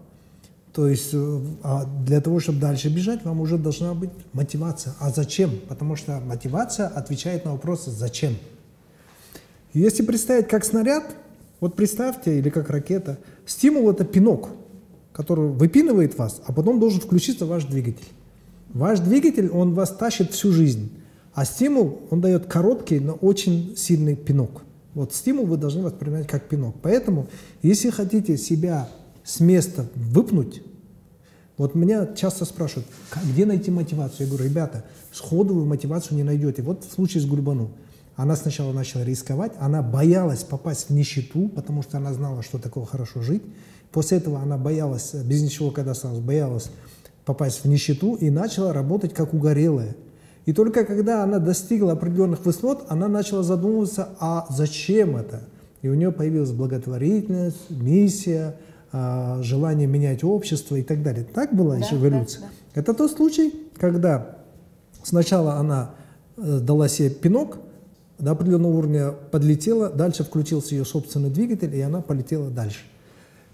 То есть э, а для того, чтобы дальше бежать, вам уже должна быть мотивация. А зачем? Потому что мотивация отвечает на вопрос «зачем?». Если представить как снаряд, вот представьте, или как ракета, стимул – это пинок, который выпинывает вас, а потом должен включиться ваш двигатель. Ваш двигатель, он вас тащит всю жизнь. А стимул, он дает короткий, но очень сильный пинок. Вот стимул вы должны воспринимать как пинок. Поэтому, если хотите себя с места выпнуть, вот меня часто спрашивают, где найти мотивацию? Я говорю, ребята, сходу вы мотивацию не найдете. Вот в случае с Гульбану. Она сначала начала рисковать, она боялась попасть в нищету, потому что она знала, что такое хорошо жить. После этого она боялась, без ничего когда осталась, боялась попасть в нищету и начала работать как угорелая. И только когда она достигла определенных высот, она начала задумываться, а зачем это? И у нее появилась благотворительность, миссия, а, желание менять общество и так далее. Так была да, эволюция. Да, да. Это тот случай, когда сначала она э, дала себе пинок, до определенного уровня подлетела, дальше включился ее собственный двигатель, и она полетела дальше.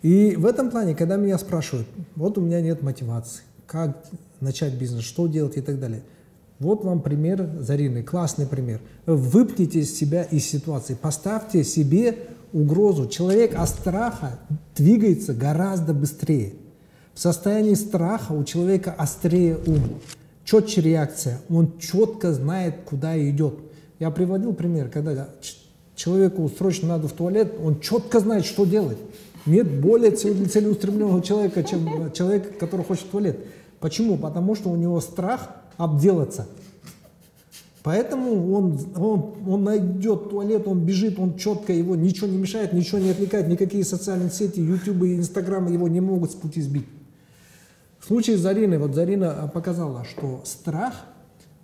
И в этом плане, когда меня спрашивают, вот у меня нет мотивации, как начать бизнес, что делать и так далее – вот вам пример Зарины, классный пример. Выпните себя из ситуации, поставьте себе угрозу. Человек от страха двигается гораздо быстрее. В состоянии страха у человека острее ум, четче реакция, он четко знает, куда идет. Я приводил пример, когда человеку срочно надо в туалет, он четко знает, что делать. Нет более целеустремленного человека, чем человек, который хочет в туалет. Почему? Потому что у него страх обделаться. Поэтому он, он, он найдет туалет, он бежит, он четко, его ничего не мешает, ничего не отвлекает, никакие социальные сети, YouTube и Instagram его не могут с пути сбить. В случае с Зариной, вот Зарина показала, что страх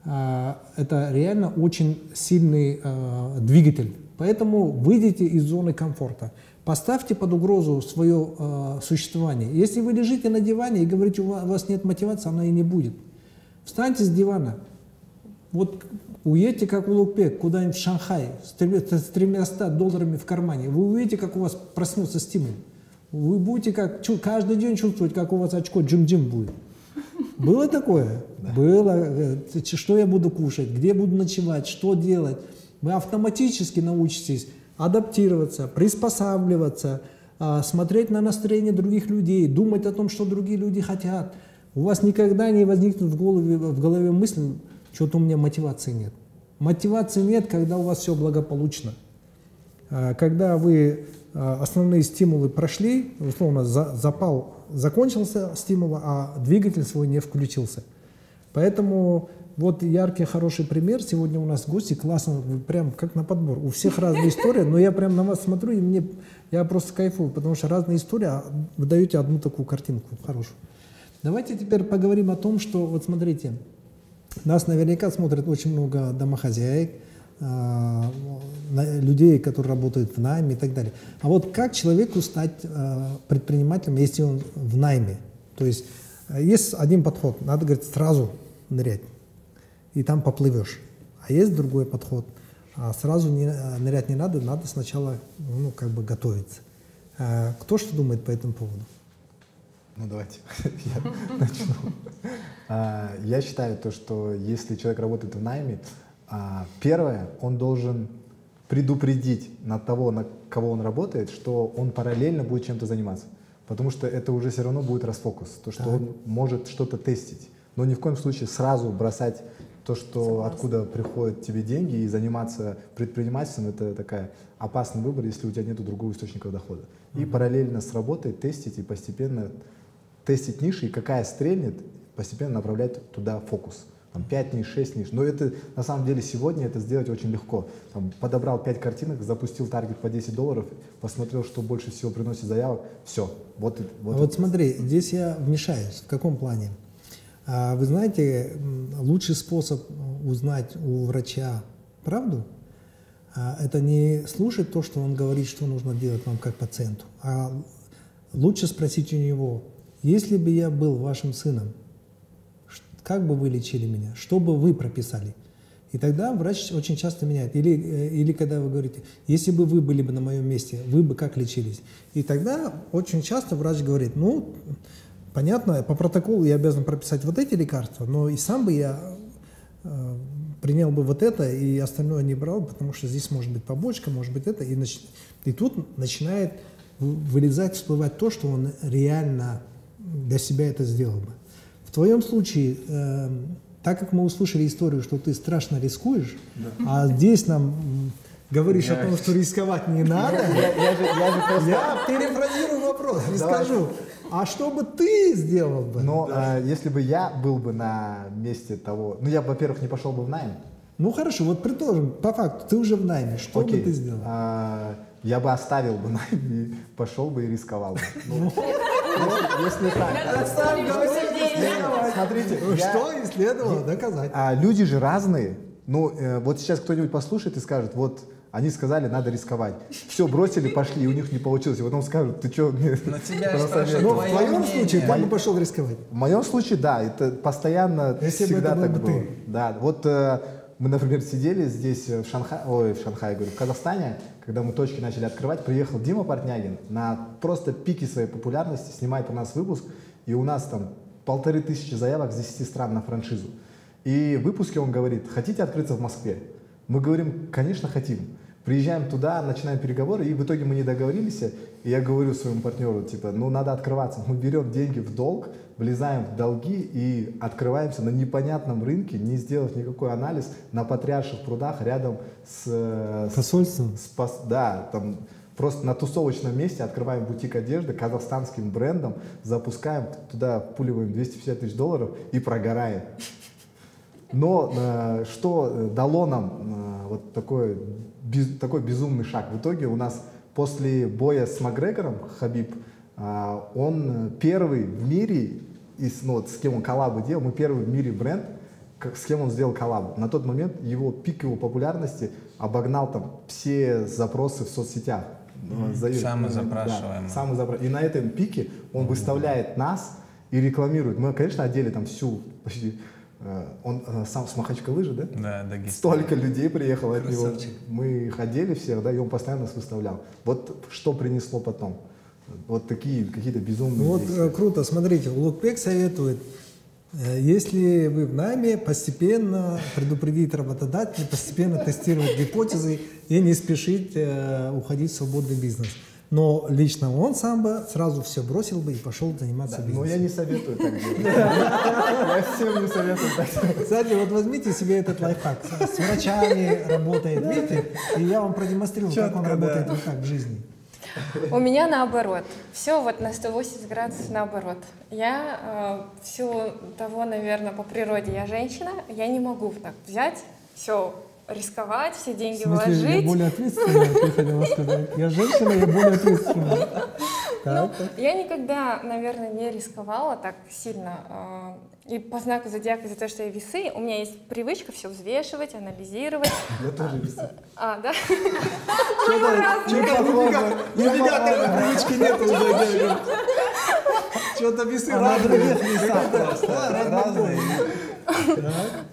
э, это реально очень сильный э, двигатель. Поэтому выйдите из зоны комфорта. Поставьте под угрозу свое э, существование. Если вы лежите на диване и говорите, у вас нет мотивации, она и не будет. Встаньте с дивана. Вот уедьте, как Улугбек, куда-нибудь в Шанхай с 300 долларами в кармане. Вы увидите, как у вас проснется стимул. Вы будете как, каждый день чувствовать, как у вас очко джим-джим будет. Было такое? Да. Было. Э, что я буду кушать, где буду ночевать, что делать. Вы автоматически научитесь адаптироваться, приспосабливаться, а, смотреть на настроение других людей, думать о том, что другие люди хотят – у вас никогда не возникнет в голове, в голове мысль, что-то у меня мотивации нет. Мотивации нет, когда у вас все благополучно. А, когда вы а, основные стимулы прошли, условно запал закончился стимул, а двигатель свой не включился. Поэтому вот яркий, хороший пример. Сегодня у нас гости, классно, прям как на подбор. У всех разная история, но я прям на вас смотрю, и мне, я просто кайфую, потому что разные истории, а вы даете одну такую картинку хорошую. Давайте теперь поговорим о том, что, вот смотрите, нас наверняка смотрят очень много домохозяек, а, людей, которые работают в найме и так далее. А вот как человеку стать а, предпринимателем, если он в найме? То есть э, есть один подход, надо, говорит, сразу нырять, и там поплывешь. А есть другой подход, а сразу э, нырять не надо, надо сначала ну, как бы готовиться. Кто что думает по этому поводу? Ну давайте я начну. Я считаю то, что если человек работает в найме, а, первое, он должен предупредить на того, на кого он работает, что он параллельно будет чем-то заниматься. Потому что это уже все равно будет расфокус, то, что он может что-то тестить. Но ни в коем случае сразу бросать то, что Согласна. откуда приходят тебе деньги и заниматься предпринимательством, это такая опасный выбор, если у тебя нет другого источника дохода. Угу. И параллельно с работой тестить и постепенно тестить ниши, и какая стрельнет, постепенно направлять туда фокус там, 5 ниш, 6 ниш. Но это на самом деле сегодня это сделать очень легко. Там, подобрал 5 картинок, запустил таргет по 10 долларов, посмотрел, что больше всего приносит заявок, все. Вот, вот, вот смотри, здесь я вмешаюсь. В каком плане? А, вы знаете, лучший способ узнать у врача правду а, это не слушать то, что он говорит, что нужно делать вам как пациенту, а лучше спросить у него, если бы я был вашим сыном, как бы вы лечили меня, что бы вы прописали. И тогда врач очень часто меняет. Или, э, или когда вы говорите, если бы вы были бы на моем месте, вы бы как лечились. И тогда очень часто врач говорит, ну, понятно, по протоколу я обязан прописать вот эти лекарства, но и сам бы я э, принял бы вот это и остальное не брал, потому что здесь может быть побочка, может быть это. И, нач... и тут начинает вылезать, всплывать то, что он реально для себя это сделал бы. В твоем случае, э, так как мы услышали историю, что ты страшно рискуешь, да. а здесь нам говоришь я... о том, что рисковать не надо, я, я, же, я, же просто... я перефразирую вопрос и скажу, а что бы ты сделал бы? Но да. э, если бы я был бы на месте того, ну я, во-первых, не пошел бы в найм. Ну хорошо, вот предположим, по факту, ты уже в найме, что Окей. бы ты сделал? А, я бы оставил бы найм и пошел бы и рисковал бы. Ну, если так. Смотрите, что исследовало доказать. А люди же разные. Ну, э, вот сейчас кто-нибудь послушает и скажет, вот они сказали, надо рисковать. Все, бросили, пошли, и у них не получилось. И потом скажут, ты что? Но тебя спрашивают, ну, в твоем случае ты бы пошел рисковать. В моем случае, да, это постоянно Если всегда так было. Ты. Да, вот э, мы, например, сидели здесь в Шанхае, ой, в Шанхае, говорю, в Казахстане, когда мы точки начали открывать, приехал Дима Портнягин на просто пике своей популярности, снимает у нас выпуск, и у нас там полторы тысячи заявок с 10 стран на франшизу. И в выпуске он говорит, хотите открыться в Москве? Мы говорим, конечно, хотим. Приезжаем туда, начинаем переговоры, и в итоге мы не договорились. И я говорю своему партнеру, типа, ну надо открываться. Мы берем деньги в долг, влезаем в долги и открываемся на непонятном рынке, не сделав никакой анализ, на потрясших прудах рядом с... Посольством? С, с, да, там просто на тусовочном месте открываем бутик одежды казахстанским брендом, запускаем, туда пуливаем 250 тысяч долларов и прогораем. Но э, что дало нам э, вот такое без, такой безумный шаг. В итоге у нас после боя с Макгрегором Хабиб, а, он первый в мире, из, ну, вот, с кем он коллабы делал, мы первый в мире бренд, как, с кем он сделал коллаб. На тот момент его пик его популярности обогнал там все запросы в соцсетях. Mm-hmm. Самый запрашиваемый. Да, самый запра... И на этом пике он mm-hmm. выставляет нас и рекламирует. Мы, конечно, одели там всю почти он э, сам с Махачкалы же, да? Да, Дагестан. Столько людей приехало от него. Мы ходили всех, да, и он постоянно нас выставлял. Вот что принесло потом. Вот такие какие-то безумные Вот действия. Э, круто, смотрите, Лукпек советует, если вы в найме, постепенно предупредить работодателя, постепенно тестировать гипотезы и не спешить уходить в свободный бизнес. Но лично он сам бы сразу все бросил бы и пошел заниматься да, бизнесом. Но я не советую так делать. Я всем не советую так делать. Кстати, вот возьмите себе этот лайфхак. С врачами работает, видите? И я вам продемонстрирую, как он работает вот так в жизни. У меня наоборот. Все вот на 180 градусов наоборот. Я э, всю того, наверное, по природе я женщина, я не могу так взять, все рисковать, все деньги В смысле, вложить. я более ответственная, ты хотела сказать. Я женщина, я более ответственная. Ну, я никогда, наверное, не рисковала так сильно. э, И по знаку зодиака за то, что я весы, у меня есть привычка все взвешивать, анализировать. Я тоже весы. А, да? Что-то похоже. У меня такой привычки нет уже. Что-то весы разные. Разные.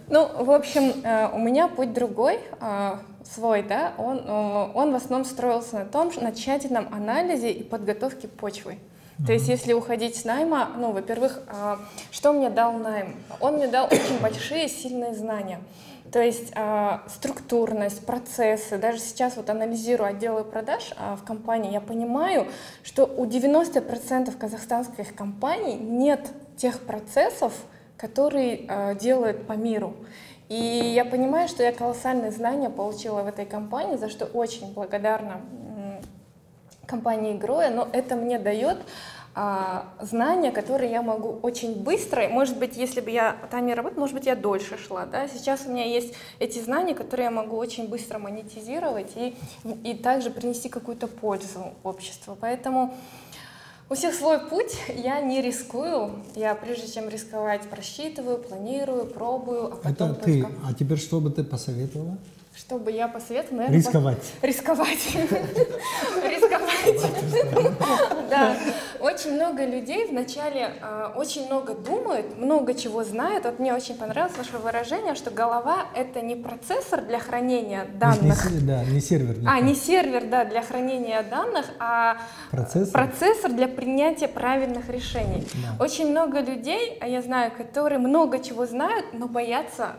Ну, в общем, э, у меня путь другой, э, свой, да, он, э, он в основном строился на том, на тщательном анализе и подготовке почвы. То есть, если уходить с найма, ну, во-первых, что мне дал найм? Он мне дал очень большие, сильные знания. То есть э, структурность, процессы. Даже сейчас вот анализирую отделы продаж э, в компании, я понимаю, что у 90% казахстанских компаний нет тех процессов, которые э, делают по миру. И я понимаю, что я колоссальные знания получила в этой компании, за что очень благодарна компании Гроя, но это мне дает а, знания, которые я могу очень быстро, может быть, если бы я там не работала, может быть, я дольше шла, да, сейчас у меня есть эти знания, которые я могу очень быстро монетизировать и, и также принести какую-то пользу обществу, поэтому у всех свой путь, я не рискую, я прежде чем рисковать просчитываю, планирую, пробую, а потом Это ты. только... А теперь что бы ты посоветовала? Что бы я посоветовала? наверное, Рисковать. Рисковать. Рисковать. Да. Очень много людей вначале э, очень много думают, много чего знают. Вот мне очень понравилось ваше выражение, что голова — это не процессор для хранения Не- данных, Да, не сервер. а, не сервер, да, для хранения данных, а Процессор. для принятия правильных решений. Очень много людей, а я знаю, которые много чего знают, но боятся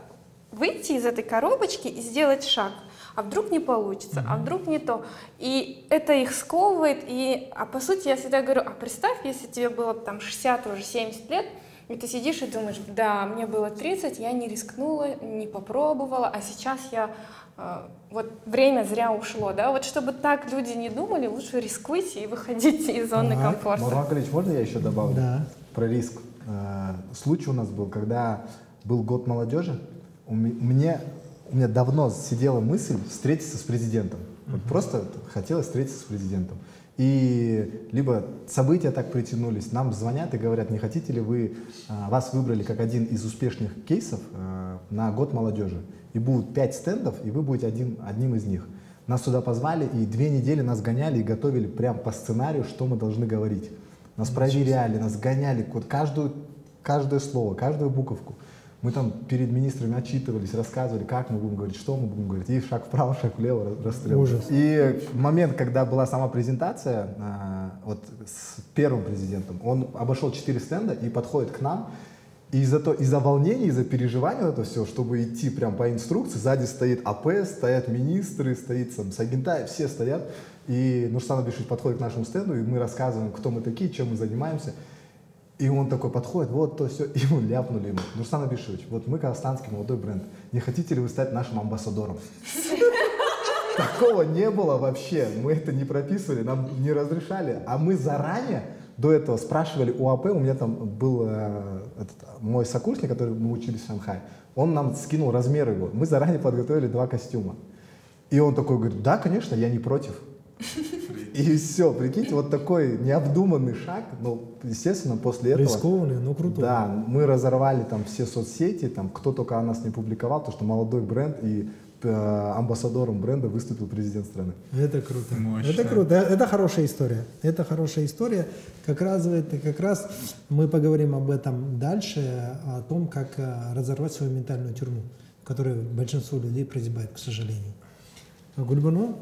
выйти из этой коробочки и сделать шаг. А вдруг не получится, а вдруг не то. И это их сковывает. И, а по сути, я всегда говорю, а представь, если тебе было бы там 60, уже 70 лет, и ты сидишь и думаешь, да, мне было 30, я не рискнула, не попробовала, а сейчас я э, вот время зря ушло, да, вот чтобы так люди не думали, лучше рискуйте и выходите из зоны Так, комфорта. Марwan Галич, можно я еще добавлю? Да. Про риск. Э, Случай у нас был, когда был год молодежи, у ме- мне, у меня давно сидела мысль встретиться с президентом. Вот просто хотелось встретиться с президентом. И либо события так притянулись, нам звонят и говорят, не хотите ли вы, а, вас выбрали как один из успешных кейсов а, на год молодежи. И будут пять стендов, и вы будете один, одним из них. Нас туда позвали, и две недели нас гоняли и готовили прям по сценарию, что мы должны говорить. Нас проверяли, нас гоняли, каждую, каждое слово, каждую буковку. Мы там перед министрами отчитывались, рассказывали, как мы будем говорить, что мы будем говорить. И шаг вправо, шаг влево, ра- расстрел. Ужас. И момент, когда была сама презентация, а, вот с первым президентом, он обошел четыре стенда и подходит к нам, и из-за то- из-за волнения, из-за переживания вот это все, чтобы идти прям по инструкции, сзади стоит АП, стоят министры, стоит сам Сагентаев, все стоят. И Нурсан Абишевич подходит к нашему стенду, и мы рассказываем, кто мы такие, чем мы занимаемся. И он такой подходит, вот то все, и мы ляпнули ему. Нурсан Абишевич, вот мы казахстанский молодой бренд, не хотите ли вы стать нашим амбассадором? Такого не было вообще, мы это не прописывали, нам не разрешали, а мы заранее до этого спрашивали у АП, у меня там был э, этот, мой сокурсник, который мы учились в Шанхае, он нам скинул размер его, мы заранее подготовили два костюма. И он такой говорит, да, конечно, я не против. И все, прикиньте, вот такой необдуманный шаг, ну, естественно, после этого... Рискованный, но крутой. Да, мы разорвали там все соцсети, там кто только о нас не публиковал, то что молодой бренд и э, амбассадором бренда выступил президент страны. Это круто. Мощно. Это круто. Э, Это хорошая история. Это хорошая история. Как раз, это, как раз мы поговорим об этом дальше, о том, как э, разорвать свою ментальную тюрьму, в которой большинство людей прозябает, к сожалению. Гульбану?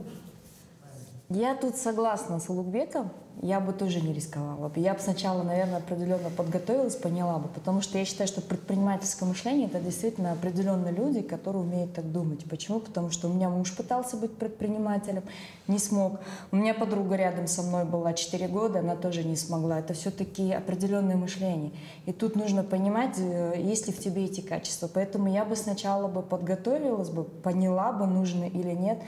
Я тут согласна с Улугбеком. Я бы тоже не рисковала. Я бы сначала, наверное, определенно подготовилась, поняла бы, потому что я считаю, что предпринимательское мышление это действительно определенные люди, которые умеют так думать. Почему? Потому что у меня муж пытался быть предпринимателем, не смог. У меня подруга рядом со мной была 4 года, она тоже не смогла. Это все-таки определенное мышление. И тут нужно понимать, э, есть ли в тебе эти качества. Поэтому я бы сначала бы подготовилась бы, поняла бы, нужно или нет.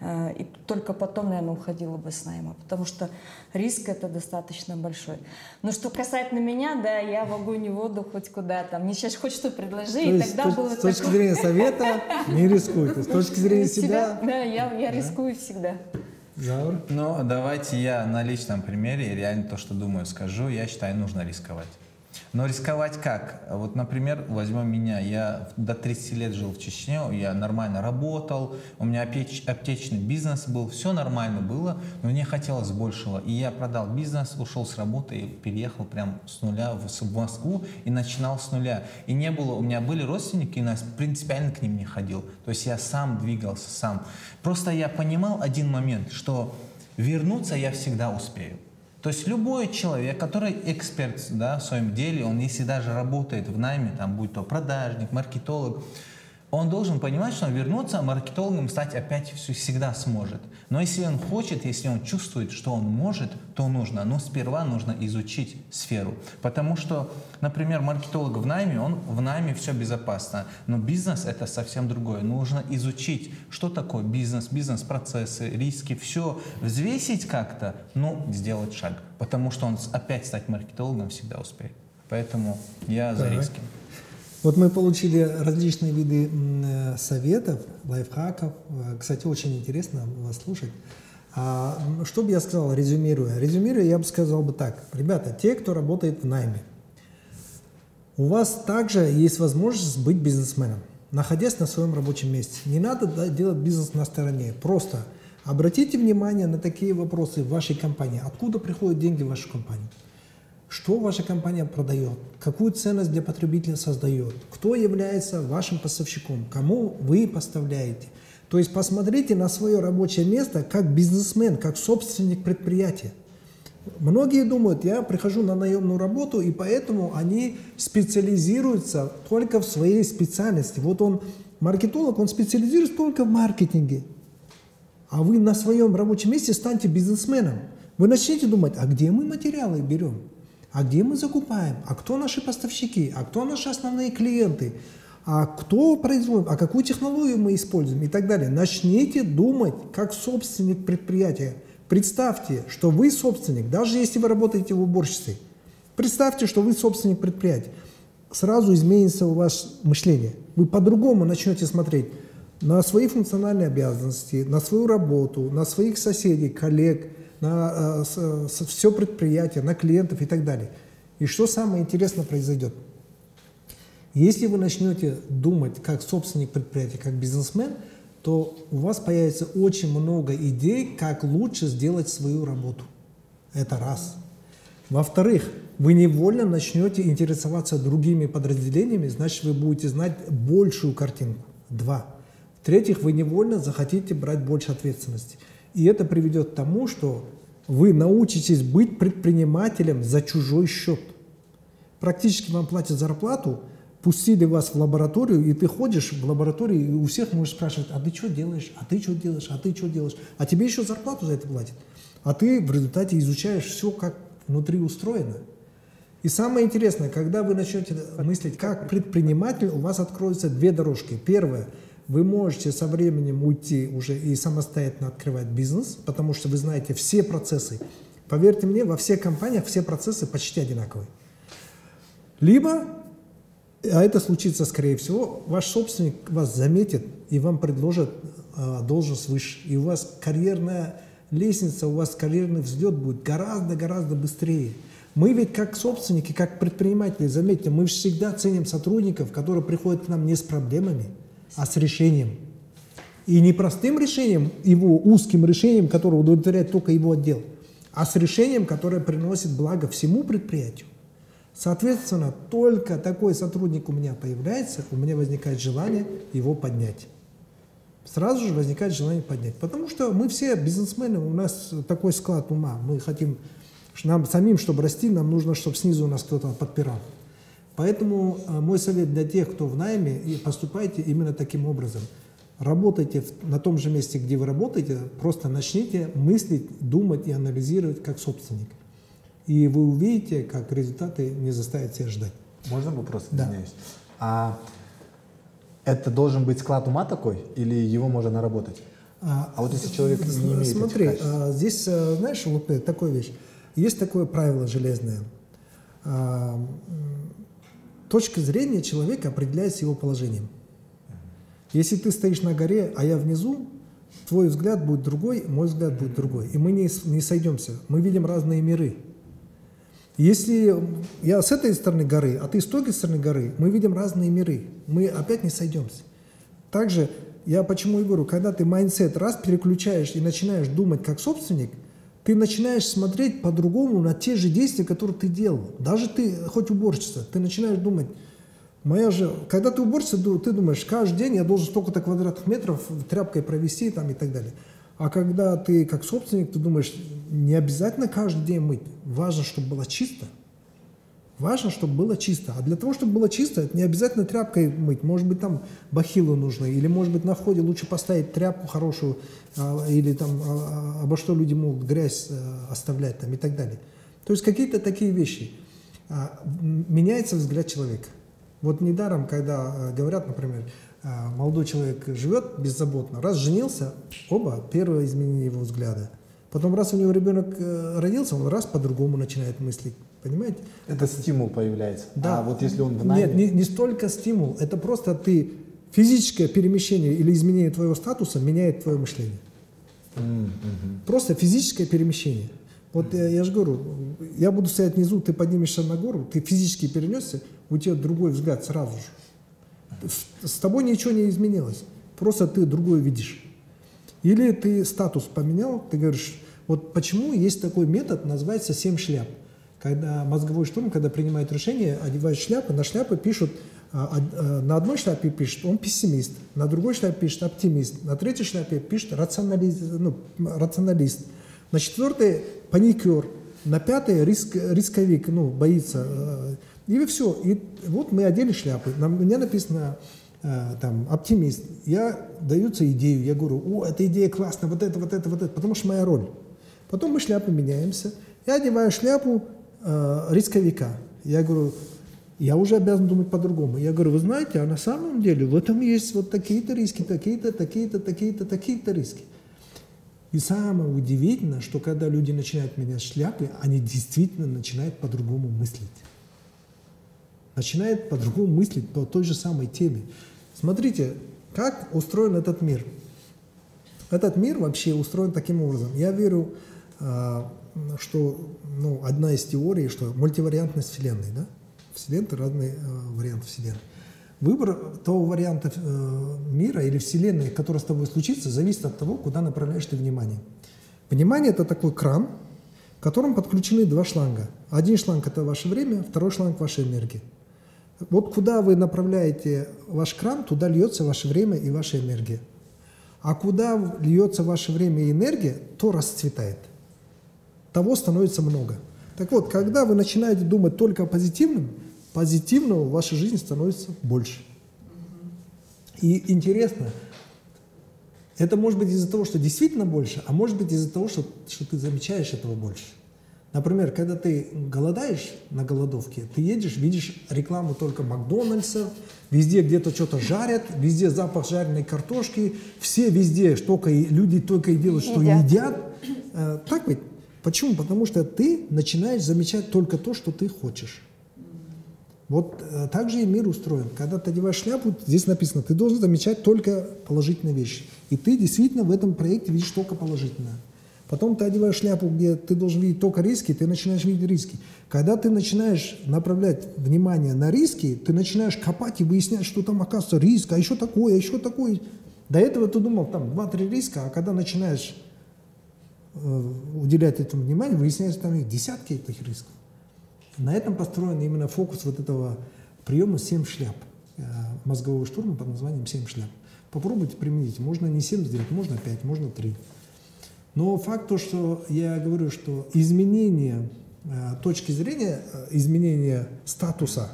Э, и только потом, наверное, уходила бы с найма, потому что риск это достаточно большой. Но что касательно меня, да, я в огонь и воду хоть куда-то. Мне сейчас хоть что предложи, То и тогда с, было С точки такое... зрения совета не рискуйте, с точки зрения себя... Да, я, я рискую всегда. Заур? Ну, давайте я на личном примере реально то, что думаю, скажу. Я считаю, нужно рисковать. Но рисковать как? Вот, например, возьмем меня. Я до 30 лет жил в Чечне, я нормально работал, у меня аптеч, аптечный бизнес был, все нормально было, но мне хотелось большего. И я продал бизнес, ушел с работы и переехал прям с нуля в, Москву и начинал с нуля. И не было, у меня были родственники, и нас принципиально к ним не ходил. То есть я сам двигался, сам. Просто я понимал один момент, что вернуться я всегда успею. То есть любой человек, который эксперт да, в своем деле, он если даже работает в найме, там, будь то продажник, маркетолог, он должен понимать, что вернуться маркетологом стать опять всегда сможет. Но если он хочет, если он чувствует, что он может, то нужно. Но сперва нужно изучить сферу. Потому что, например, маркетолог в найме, он в найме все безопасно. Но бизнес это совсем другое. Нужно изучить, что такое бизнес, бизнес-процессы, риски, все. Взвесить как-то, ну, сделать шаг. Потому что он опять стать маркетологом всегда успеет. Поэтому я за риски. Вот мы получили различные виды э, советов, лайфхаков. Э, кстати, очень интересно вас слушать. А, что бы я сказал, резюмируя? Резюмируя, я бы сказал бы так. Ребята, те, кто работает в найме, у вас также есть возможность быть бизнесменом, находясь на своем рабочем месте. Не надо делать бизнес на стороне. Просто обратите внимание на такие вопросы в вашей компании. Откуда приходят деньги в вашу компанию? Что ваша компания продает? Какую ценность для потребителя создает? Кто является вашим поставщиком? Кому вы поставляете? То есть посмотрите на свое рабочее место как бизнесмен, как собственник предприятия. Многие думают, я прихожу на наемную работу, и поэтому они специализируются только в своей специальности. Вот он, маркетолог, он специализируется только в маркетинге. А вы на своем рабочем месте станьте бизнесменом. Вы начнете думать, а где мы материалы берем? А где мы закупаем, а кто наши поставщики, а кто наши основные клиенты, а кто производит, а какую технологию мы используем и так далее. Начните думать как собственник предприятия. Представьте, что вы собственник, даже если вы работаете в уборщице. Представьте, что вы собственник предприятия. Сразу изменится у вас мышление. Вы по-другому начнете смотреть на свои функциональные обязанности, на свою работу, на своих соседей, коллег, на э, все предприятие, на клиентов и так далее. И что самое интересное произойдет? Если вы начнете думать как собственник предприятия, как бизнесмен, то у вас появится очень много идей, как лучше сделать свою работу. Это раз. Во-вторых, вы невольно начнете интересоваться другими подразделениями, значит, вы будете знать большую картинку. Два. В-третьих, вы невольно захотите брать больше ответственности. И это приведет к тому, что вы научитесь быть предпринимателем за чужой счет. Практически вам платят зарплату, пустили вас в лабораторию, и ты ходишь в лаборатории, и у всех можешь спрашивать, а ты что делаешь, а ты что делаешь, а ты что делаешь, а тебе еще зарплату за это платят. А ты в результате изучаешь все, как внутри устроено. И самое интересное, когда вы начнете мыслить как предприниматель, у вас откроются две дорожки. Первая – вы можете со временем уйти уже и самостоятельно открывать бизнес, потому что вы знаете все процессы. Поверьте мне, во всех компаниях все процессы почти одинаковые. Либо, а это случится скорее всего, ваш собственник вас заметит и вам предложит э, должность выше. И у вас карьерная лестница, у вас карьерный взлет будет гораздо-гораздо быстрее. Мы ведь как собственники, как предприниматели, заметьте, мы всегда ценим сотрудников, которые приходят к нам не с проблемами, а с решением. И не простым решением, его узким решением, которое удовлетворяет только его отдел, а с решением, которое приносит благо всему предприятию. Соответственно, только такой сотрудник у меня появляется, у меня возникает желание его поднять. Сразу же возникает желание поднять. Потому что мы все бизнесмены, у нас такой склад ума. Мы хотим, нам самим, чтобы расти, нам нужно, чтобы снизу у нас кто-то подпирал. Поэтому э, мой совет для тех, кто в найме, и поступайте именно таким образом. Работайте на том же месте, где вы работаете, просто начните мыслить, думать и анализировать как собственник. И вы увидите, как результаты не заставят себя ждать. Можно вопрос? Да. Извиняюсь. А это должен быть склад ума такой или его можно наработать? А, а вот если человек не имеет Смотри, этих а, здесь, а, знаешь, вот э, такая вещь. Есть такое правило железное. А, точка зрения человека определяется его положением. Если ты стоишь на горе, а я внизу, твой взгляд будет другой, мой взгляд будет другой. И мы не, не сойдемся. Мы видим разные миры. Если я с этой стороны горы, а ты с той стороны горы, мы видим разные миры. Мы опять не сойдемся. Также я почему и говорю, когда ты mindset раз переключаешь и начинаешь думать как собственник, ты начинаешь смотреть по-другому на те же действия, которые ты делал. Даже ты, хоть уборщица, ты начинаешь думать, моя же, когда ты уборщица, ты думаешь, каждый день я должен столько-то квадратных метров тряпкой провести там, и так далее. А когда ты как собственник, ты думаешь, не обязательно каждый день мыть, важно, чтобы было чисто. Важно, чтобы было чисто. А для того, чтобы было чисто, это не обязательно тряпкой мыть. Может быть, там бахилы нужны. Или, может быть, на входе лучше поставить тряпку хорошую. а, или там а, а, обо что люди могут грязь а, оставлять там, и так далее. То есть какие-то такие вещи. Меняется взгляд человека. Вот недаром, когда а, говорят, например, а, молодой человек живет беззаботно, раз женился, оба, первое изменение его взгляда. Потом, раз у него ребенок э, родился, он раз по-другому начинает мыслить. Понимаете? Это стимул появляется. Да. А вот если он в найме, Нет, не, не столько стимул, это просто ты физическое перемещение или изменение твоего статуса меняет твое мышление. Просто физическое перемещение. Вот я, я же говорю, я буду стоять внизу, ты поднимешься на гору, ты физически перенесся, у тебя другой взгляд сразу же. С, с тобой ничего не изменилось, просто ты другое видишь. Или ты статус поменял, ты говоришь, вот почему есть такой метод, называется «семь шляп». Когда мозговой штурм, когда принимает решение, одевают шляпы, на шляпы пишут, а, а, на одной шляпе пишет он пессимист, на другой шляпе пишет оптимист, на третьей шляпе пишет рационалист, ну, рационалист, на четвертой паникер, на пятой риск, рисковик, ну, боится. э, И все. И вот мы одели шляпы. На мне написано э, там оптимист. Я даются идею, я говорю, о, эта идея классная, вот это, вот это, вот это, потому что моя роль. Потом мы шляпы меняемся. Я одеваю шляпу э, рисковика. Я говорю, я уже обязан думать по-другому. Я говорю, вы знаете, а на самом деле в этом есть вот такие-то риски, такие-то, такие-то, такие-то, такие-то риски. И самое удивительное, что когда люди начинают менять шляпы, они действительно начинают по-другому мыслить. Начинают по-другому мыслить по той же самой теме. Смотрите, как устроен этот мир. Этот мир вообще устроен таким образом. Я верю, а, что ну, одна из теорий, что мультивариантность Вселенной, да? Вселенной разные а, варианты Вселенной. Выбор того варианта э, мира или Вселенной, который с тобой случится, зависит от того, куда направляешь ты внимание. Внимание – это такой кран, к которому подключены два шланга. Один шланг – это ваше время, второй шланг – ваша энергия. Вот куда вы направляете ваш кран, туда льется ваше время и ваша энергия. А куда льется ваше время и энергия, то расцветает. Того становится много. Так вот, когда вы начинаете думать только о позитивном, позитивного в вашей жизни становится больше. И интересно, это может быть из-за того, что действительно больше, а может быть из-за того, что, что ты замечаешь этого больше. Например, когда ты голодаешь на голодовке, ты едешь, видишь рекламу только Макдональдса, везде где-то что-то жарят, везде запах жареной картошки, все везде только и, люди только и делают, что Едят. едят. Э, Так ведь? Почему? Потому что ты начинаешь замечать только то, что ты хочешь. Вот э, так же и мир устроен. Когда ты одеваешь шляпу, здесь написано, ты должен замечать только положительные вещи. И ты действительно в этом проекте видишь только положительное. Потом ты одеваешь шляпу, где ты должен видеть только риски, ты начинаешь видеть риски. Когда ты начинаешь направлять внимание на риски, ты начинаешь копать и выяснять, что там оказывается риск, а еще такое, а еще такое. До этого ты думал, там, 2-3 риска, а когда начинаешь э, уделять этому внимание, выясняется, там их десятки этих рисков. На этом построен именно фокус вот этого приема «семь шляп», э, мозгового штурма под названием «семь шляп». Попробуйте применить. Можно не 7 сделать, можно 5, можно 3. Но факт то, что я говорю, что изменение э, точки зрения, изменение статуса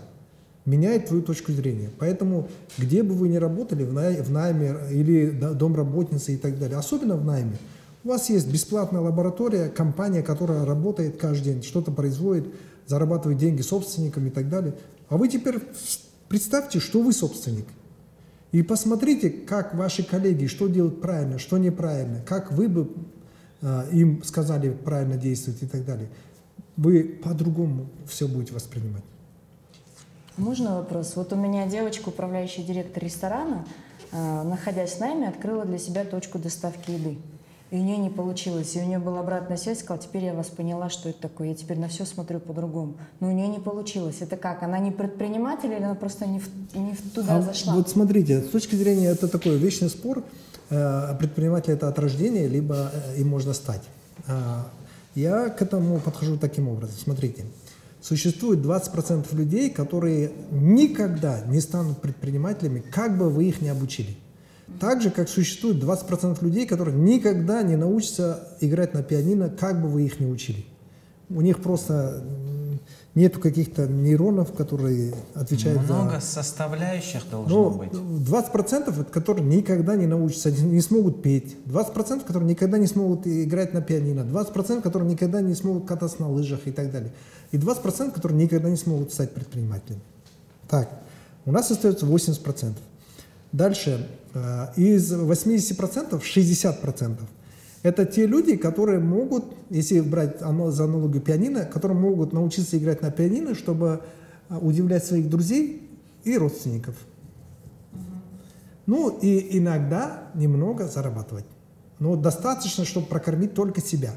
меняет твою точку зрения. Поэтому, где бы вы ни работали, в, най- в найме или до- домработнице и так далее, особенно в найме, у вас есть бесплатная лаборатория, компания, которая работает каждый день, что-то производит, зарабатывает деньги собственникам и так далее. А вы теперь представьте, что вы собственник. И посмотрите, как ваши коллеги, что делают правильно, что неправильно, как вы бы э, им сказали правильно действовать и так далее. Вы по-другому все будете воспринимать. Можно вопрос? Вот у меня девочка, управляющий директор ресторана, э, находясь с нами, открыла для себя точку доставки еды. И у нее не получилось. И у нее была обратная связь, сказала, теперь я вас поняла, что это такое. Я теперь на все смотрю по-другому. Но у нее не получилось. Это как? Она не предприниматель или она просто не, в, не в туда А зашла? Вот смотрите, с точки зрения, это такой вечный спор, э, предприниматель это от рождения, либо э, им можно стать. А, Я к этому подхожу таким образом. Смотрите, существует 20% людей, которые никогда не станут предпринимателями, как бы вы их не обучили. Так же, как существует 20% людей, которые никогда не научатся играть на пианино, как бы вы их не учили. У них просто нету каких-то нейронов, которые отвечают за... Много составляющих должно Ну, быть. 20% это которые никогда не научатся, не смогут петь. 20% которые никогда не смогут играть на пианино. 20% которые никогда не смогут кататься на лыжах и так далее. И 20% которые никогда не смогут стать предпринимателями. Так, у нас остается 80%. Дальше, э, из 80% 60% это те люди, которые могут, если брать за аналогию пианино, которые могут научиться играть на пианино, чтобы э, удивлять своих друзей и родственников. Ну и иногда немного зарабатывать. Но достаточно, чтобы прокормить только себя.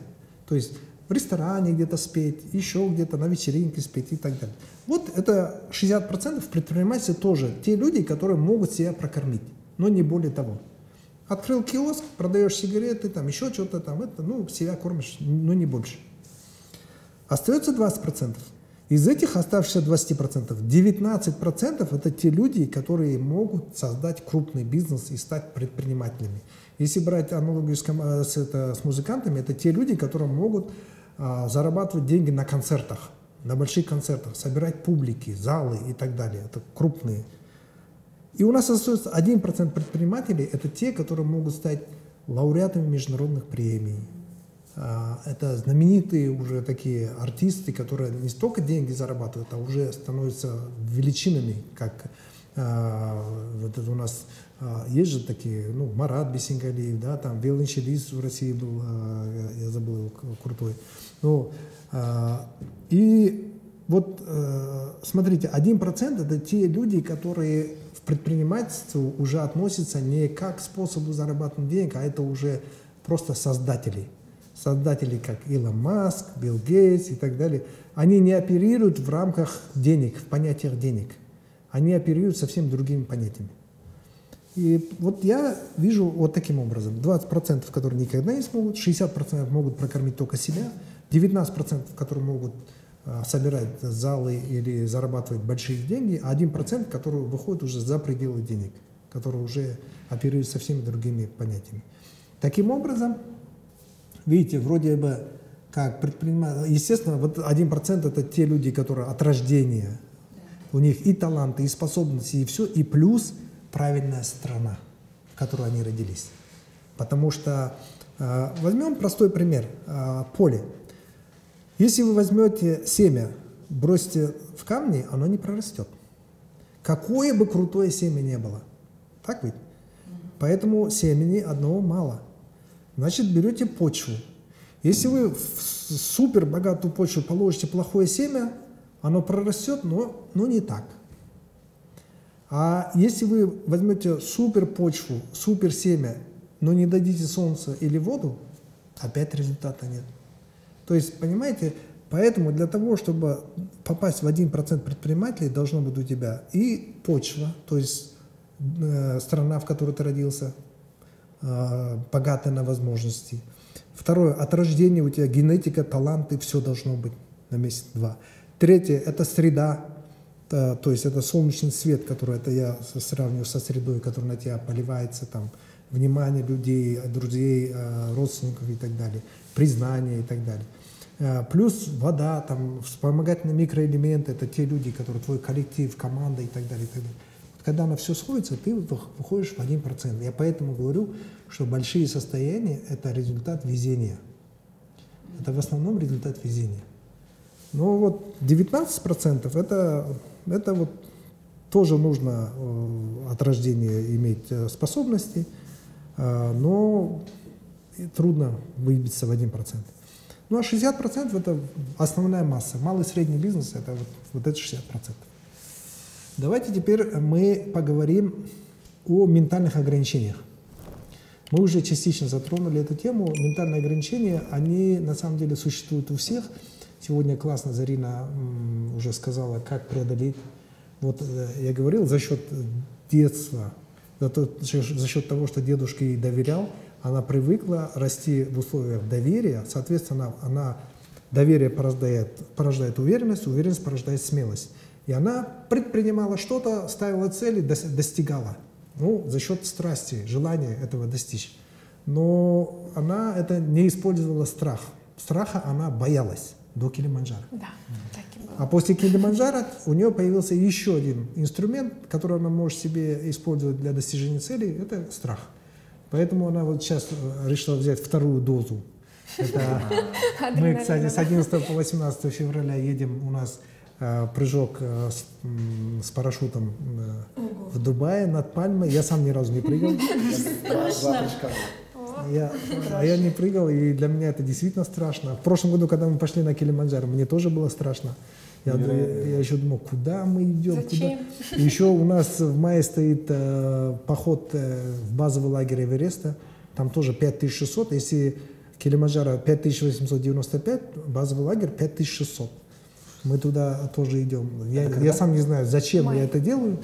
То есть в ресторане где-то спеть, еще где-то на вечеринке спеть и так далее. Вот это 60% в предпринимательстве тоже те люди, которые могут себя прокормить, но не более того. Открыл киоск, продаешь сигареты, там еще что-то там, это, ну, себя кормишь, но не больше. Остается 20%. Из этих оставшихся 20%, 19% это те люди, которые могут создать крупный бизнес и стать предпринимателями. Если брать аналогию с, э, это, с музыкантами, это те люди, которые могут зарабатывать деньги на концертах, на больших концертах, собирать публики, залы и так далее. Это крупные. И у нас остается 1% предпринимателей, это те, которые могут стать лауреатами международных премий. А, Это знаменитые уже такие артисты, которые не столько деньги зарабатывают, а уже становятся величинами, как а, вот это у нас а, есть же такие, ну, Марат Бесенгалиев, да, там виолончелист в России был, а, я забыл крутой. Ну, а, и вот э, смотрите, 1% это те люди, которые в предпринимательство уже относятся не как к способу зарабатывания денег, а это уже просто создатели. Создатели, как Илон Маск, Билл Гейтс и так далее. Они не оперируют в рамках денег, в понятиях денег. Они оперируют совсем другими понятиями. И вот я вижу вот таким образом. 20%, которые никогда не смогут, 60% могут прокормить только себя, 19% которые могут а, собирать залы или зарабатывать большие деньги, а 1% который выходит уже за пределы денег, который уже оперирует со всеми другими понятиями. Таким образом, видите, вроде бы как предприниматель, естественно, вот 1% это те люди, которые от рождения, у них и таланты, и способности, и все, и плюс правильная страна, в которой они родились. Потому что, э, возьмем простой пример, э, поле. Если вы возьмете семя, бросите в камни, оно не прорастет. Какое бы крутое семя не было. Так ведь? Поэтому семени одного мало. Значит, берете почву. Если вы в супер богатую почву положите плохое семя, оно прорастет, но, но не так. А если вы возьмете супер почву, супер семя, но не дадите солнце или воду, опять результата нет. То есть, понимаете, поэтому для того, чтобы попасть в 1% предпринимателей, должно быть у тебя и почва, то есть э, страна, в которой ты родился, э, богатая на возможности. Второе, от рождения у тебя генетика, таланты, все должно быть на месяц два. Третье, это среда, э, то есть это солнечный свет, который это я сравниваю со средой, который на тебя поливается, там, внимание людей, друзей, э, родственников и так далее, признание и так далее. Э, Плюс вода, там, вспомогательные микроэлементы, это те люди, которые твой коллектив, команда и так далее. И так далее. Вот Когда на все сходится, ты вы- выходишь в 1%. Я поэтому говорю, что большие состояния – это результат везения. Это в основном результат везения. Но вот 19% это, это вот тоже нужно э, от рождения иметь э, способности, э, но трудно выбиться в 1%. Ну а 60% это основная масса. Малый и средний бизнес это вот, вот это 60%. Давайте теперь мы поговорим о ментальных ограничениях. Мы уже частично затронули эту тему. Ментальные ограничения, они на самом деле существуют у всех. Сегодня классно Зарина уже сказала, как преодолеть. Вот э, я говорил, за счет детства, за, то, за счет того, что дедушка ей доверял, она привыкла расти в условиях доверия, соответственно, она доверие порождает, порождает уверенность, уверенность порождает смелость. И она предпринимала что-то, ставила цели, достигала. Ну, за счет страсти, желания этого достичь. Но она это не использовала страх. Страха она боялась до Килиманджаро. Да, так и было. А после Килиманджаро у нее появился еще один инструмент, который она может себе использовать для достижения целей, это страх. Поэтому она вот сейчас э, решила взять вторую дозу. Это мы, кстати, с 11 по 18 февраля едем у нас э, прыжок э, с, с парашютом э, в Дубае над Пальмой. Я сам ни разу не прыгал. Я, а я не прыгал, и для меня это действительно страшно. В прошлом году, когда мы пошли на Килиманджаро, мне тоже было страшно. Я, я, я еще думал, куда мы идем? Зачем? Куда? еще у нас в мае стоит э, поход э, в базовый лагерь Эвереста. Там тоже 5600. Если Килиманджаро 5895, базовый лагерь 5600. Мы туда тоже идем. Я, я сам не знаю, зачем Май. я это делаю,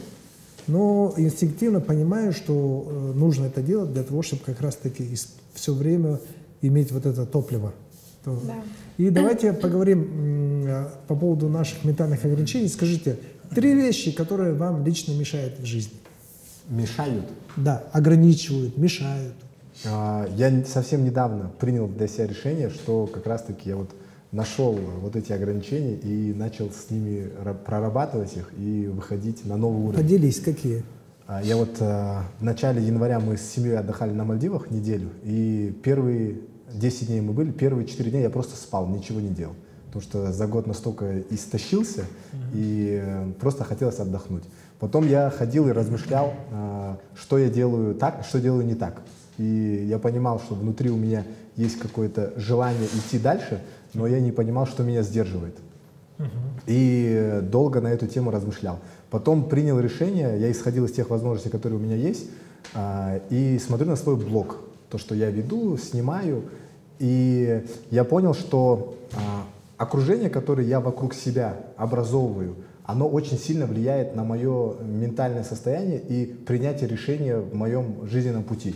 но инстинктивно понимаю, что э, нужно это делать для того, чтобы как раз-таки все время иметь вот это топливо. Да. И давайте поговорим по поводу наших ментальных ограничений. Скажите, три вещи, которые вам лично мешают в жизни. Мешают? Да, ограничивают, мешают. А, я совсем недавно принял для себя решение, что как раз-таки я вот нашел вот эти ограничения и начал с ними прорабатывать их и выходить на новый уровень. Поделись, какие? А, я вот а, в начале января мы с семьей отдыхали на Мальдивах неделю, и первые 10 дней мы были, первые 4 дня я просто спал, ничего не делал. Потому что за год настолько истощился, mm-hmm. и э, просто хотелось отдохнуть. Потом я ходил и размышлял, э, что я делаю так, что делаю не так. И я понимал, что внутри у меня есть какое-то желание идти дальше, но я не понимал, что меня сдерживает. И долго на эту тему размышлял. Потом принял решение, я исходил из тех возможностей, которые у меня есть, э, и смотрю на свой блог, то, что я веду, снимаю, и я понял, что а, окружение, которое я вокруг себя образовываю, оно очень сильно влияет на мое ментальное состояние и принятие решения в моем жизненном пути.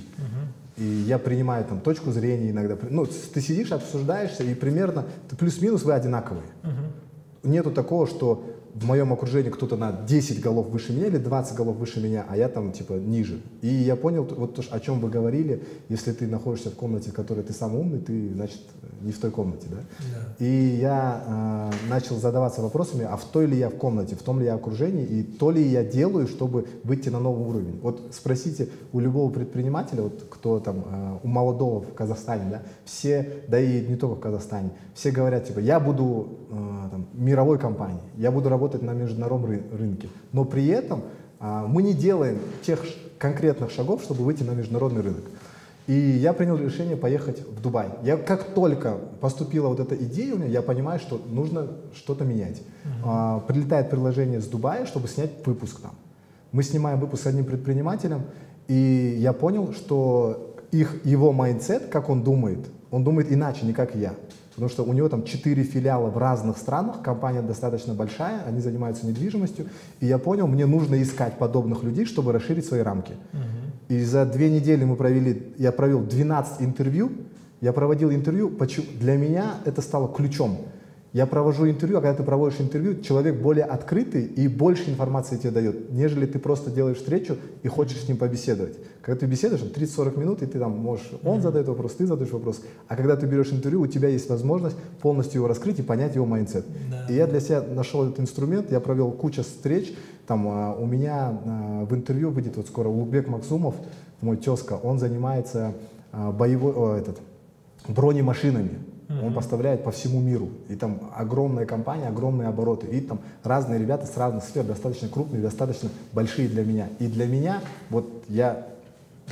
И я принимаю там точку зрения иногда. Ну, ты сидишь, обсуждаешься, и примерно плюс-минус вы одинаковые. Uh-huh. Нету такого, что в моем окружении кто-то на 10 голов выше меня или 20 голов выше меня, а я там типа ниже. И я понял, вот то, о чем вы говорили, если ты находишься в комнате, в которой ты самый умный, ты, значит, не в той комнате, да? да. И я э, начал задаваться вопросами, а в той ли я в комнате, в том ли я окружении, и то ли я делаю, чтобы выйти на новый уровень. Вот спросите у любого предпринимателя, вот кто там, э, у молодого в Казахстане, да, все, да и не только в Казахстане, все говорят, типа, я буду э, там, мировой компанией, я буду работать на международном рынке. Но при этом а, мы не делаем тех конкретных шагов, чтобы выйти на международный рынок. И я принял решение поехать в Дубай. Я как только поступила вот эта идея у меня, я понимаю, что нужно что-то менять. Uh-huh. Прилетает предложение с Дубая, чтобы снять выпуск там. Мы снимаем выпуск с одним предпринимателем, и я понял, что их, его mindset, как он думает, он думает иначе, не как я потому что у него там четыре филиала в разных странах, компания достаточно большая, они занимаются недвижимостью, и я понял, мне нужно искать подобных людей, чтобы расширить свои рамки. Uh-huh. И за две недели мы провели, я провел 12 интервью, я проводил интервью, почему, для меня это стало ключом. Я провожу интервью, а когда ты проводишь интервью, человек более открытый и больше информации тебе дает, нежели ты просто делаешь встречу и хочешь с ним побеседовать. Когда ты беседуешь, 30-40 минут, и ты там можешь, он задает вопрос, ты задаешь вопрос. А когда ты берешь интервью, у тебя есть возможность полностью его раскрыть и понять его mindset. Да. И я для себя нашел этот инструмент, я провел кучу встреч. Там а, у меня а, в интервью выйдет вот скоро Улбек Максумов, мой тезка, он занимается а, боевой, о, этот, бронемашинами. Он поставляет по всему миру. И там огромная компания, огромные обороты. И там разные ребята с разных сфер, достаточно крупные, достаточно большие для меня. И для меня, вот я,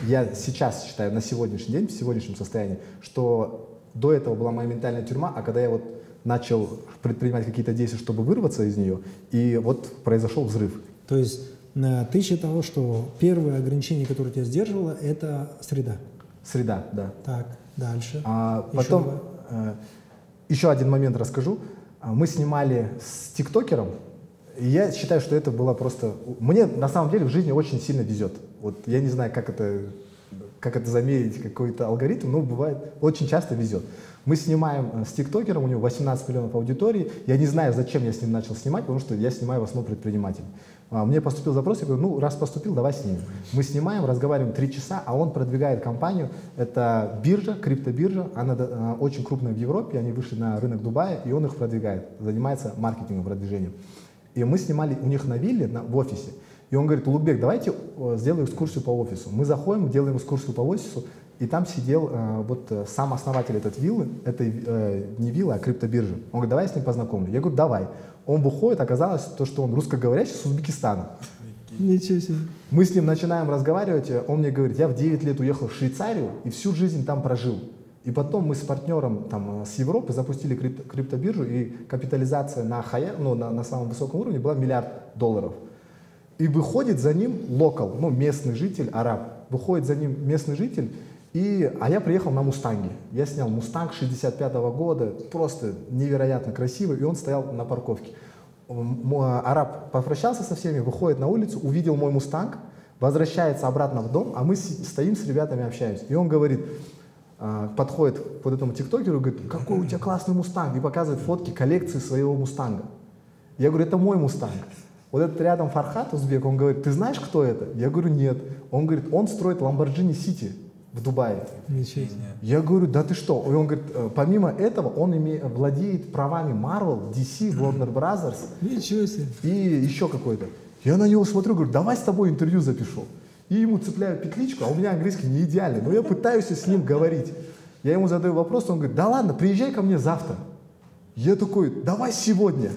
я сейчас считаю, на сегодняшний день, в сегодняшнем состоянии, что до этого была моя ментальная тюрьма, а когда я вот начал предпринимать какие-то действия, чтобы вырваться из нее, и вот произошел взрыв. То есть э, ты считал, что первое ограничение, которое тебя сдерживало, это среда? Среда, да. Так, дальше. А Еще потом два. Э, еще один момент расскажу. А, Мы снимали с тиктокером, и я считаю, что это было просто... Мне на самом деле в жизни очень сильно везет. Вот я не знаю, как это, как это замерить, какой-то алгоритм, но бывает, очень часто везет. Мы снимаем э, с тиктокером, у него 18 миллионов аудитории. Я не знаю, зачем я с ним начал снимать, потому что я снимаю в основном предпринимателей. А, Мне поступил запрос, я говорю, ну, раз поступил, давай снимем. Мы снимаем, разговариваем три часа, а он продвигает компанию. Это биржа, криптобиржа, она а, очень крупная в Европе, они вышли на рынок Дубая, и он их продвигает, занимается маркетингом, продвижением. И мы снимали у них на вилле, на- в офисе. И он говорит, Улугбек, давайте э, сделаем экскурсию по офису. Мы заходим, делаем экскурсию по офису, и там сидел э, вот э, сам основатель этой виллы, этой э, не виллы, а криптобиржи. Он говорит, давай я с ним познакомлю. Я говорю, давай. Он выходит, оказалось, то, что он русскоговорящий с Узбекистана. Ничего себе. Мы с ним начинаем разговаривать, он мне говорит, я в 9 лет уехал в Швейцарию и всю жизнь там прожил. И потом мы с партнером там, с Европы запустили крип- криптобиржу, и капитализация на, хая, ну, на, на самом высоком уровне была миллиард долларов. И выходит за ним локал, ну, местный житель, араб. Выходит за ним местный житель, и, а я приехал на Мустанге. Я снял Мустанг 65 года, просто невероятно красивый, и он стоял на парковке. М- Араб попрощался со всеми, выходит на улицу, увидел мой Мустанг, возвращается обратно в дом, а мы стоим с ребятами общаемся. И он говорит, а, подходит к вот этому тиктокеру говорит, какой у тебя классный Мустанг, и показывает фотки коллекции своего Мустанга. Я говорю, это мой Мустанг. Вот этот рядом Фархат Узбек, он говорит, ты знаешь, кто это? Я говорю, нет. Он говорит, он строит Lamborghini City в Дубае. Ничего себе. Я говорю, да ты что? И он говорит, «Э, помимо этого, он име- владеет правами Marvel, DC, Warner Brothers Ничего себе. и еще какой-то. Я на него смотрю, говорю, давай с тобой интервью запишу. И ему цепляю петличку, а у меня английский не идеальный, но я пытаюсь с ним говорить. Я ему задаю вопрос, он говорит, да ладно, приезжай ко мне завтра. Я такой, давай сегодня.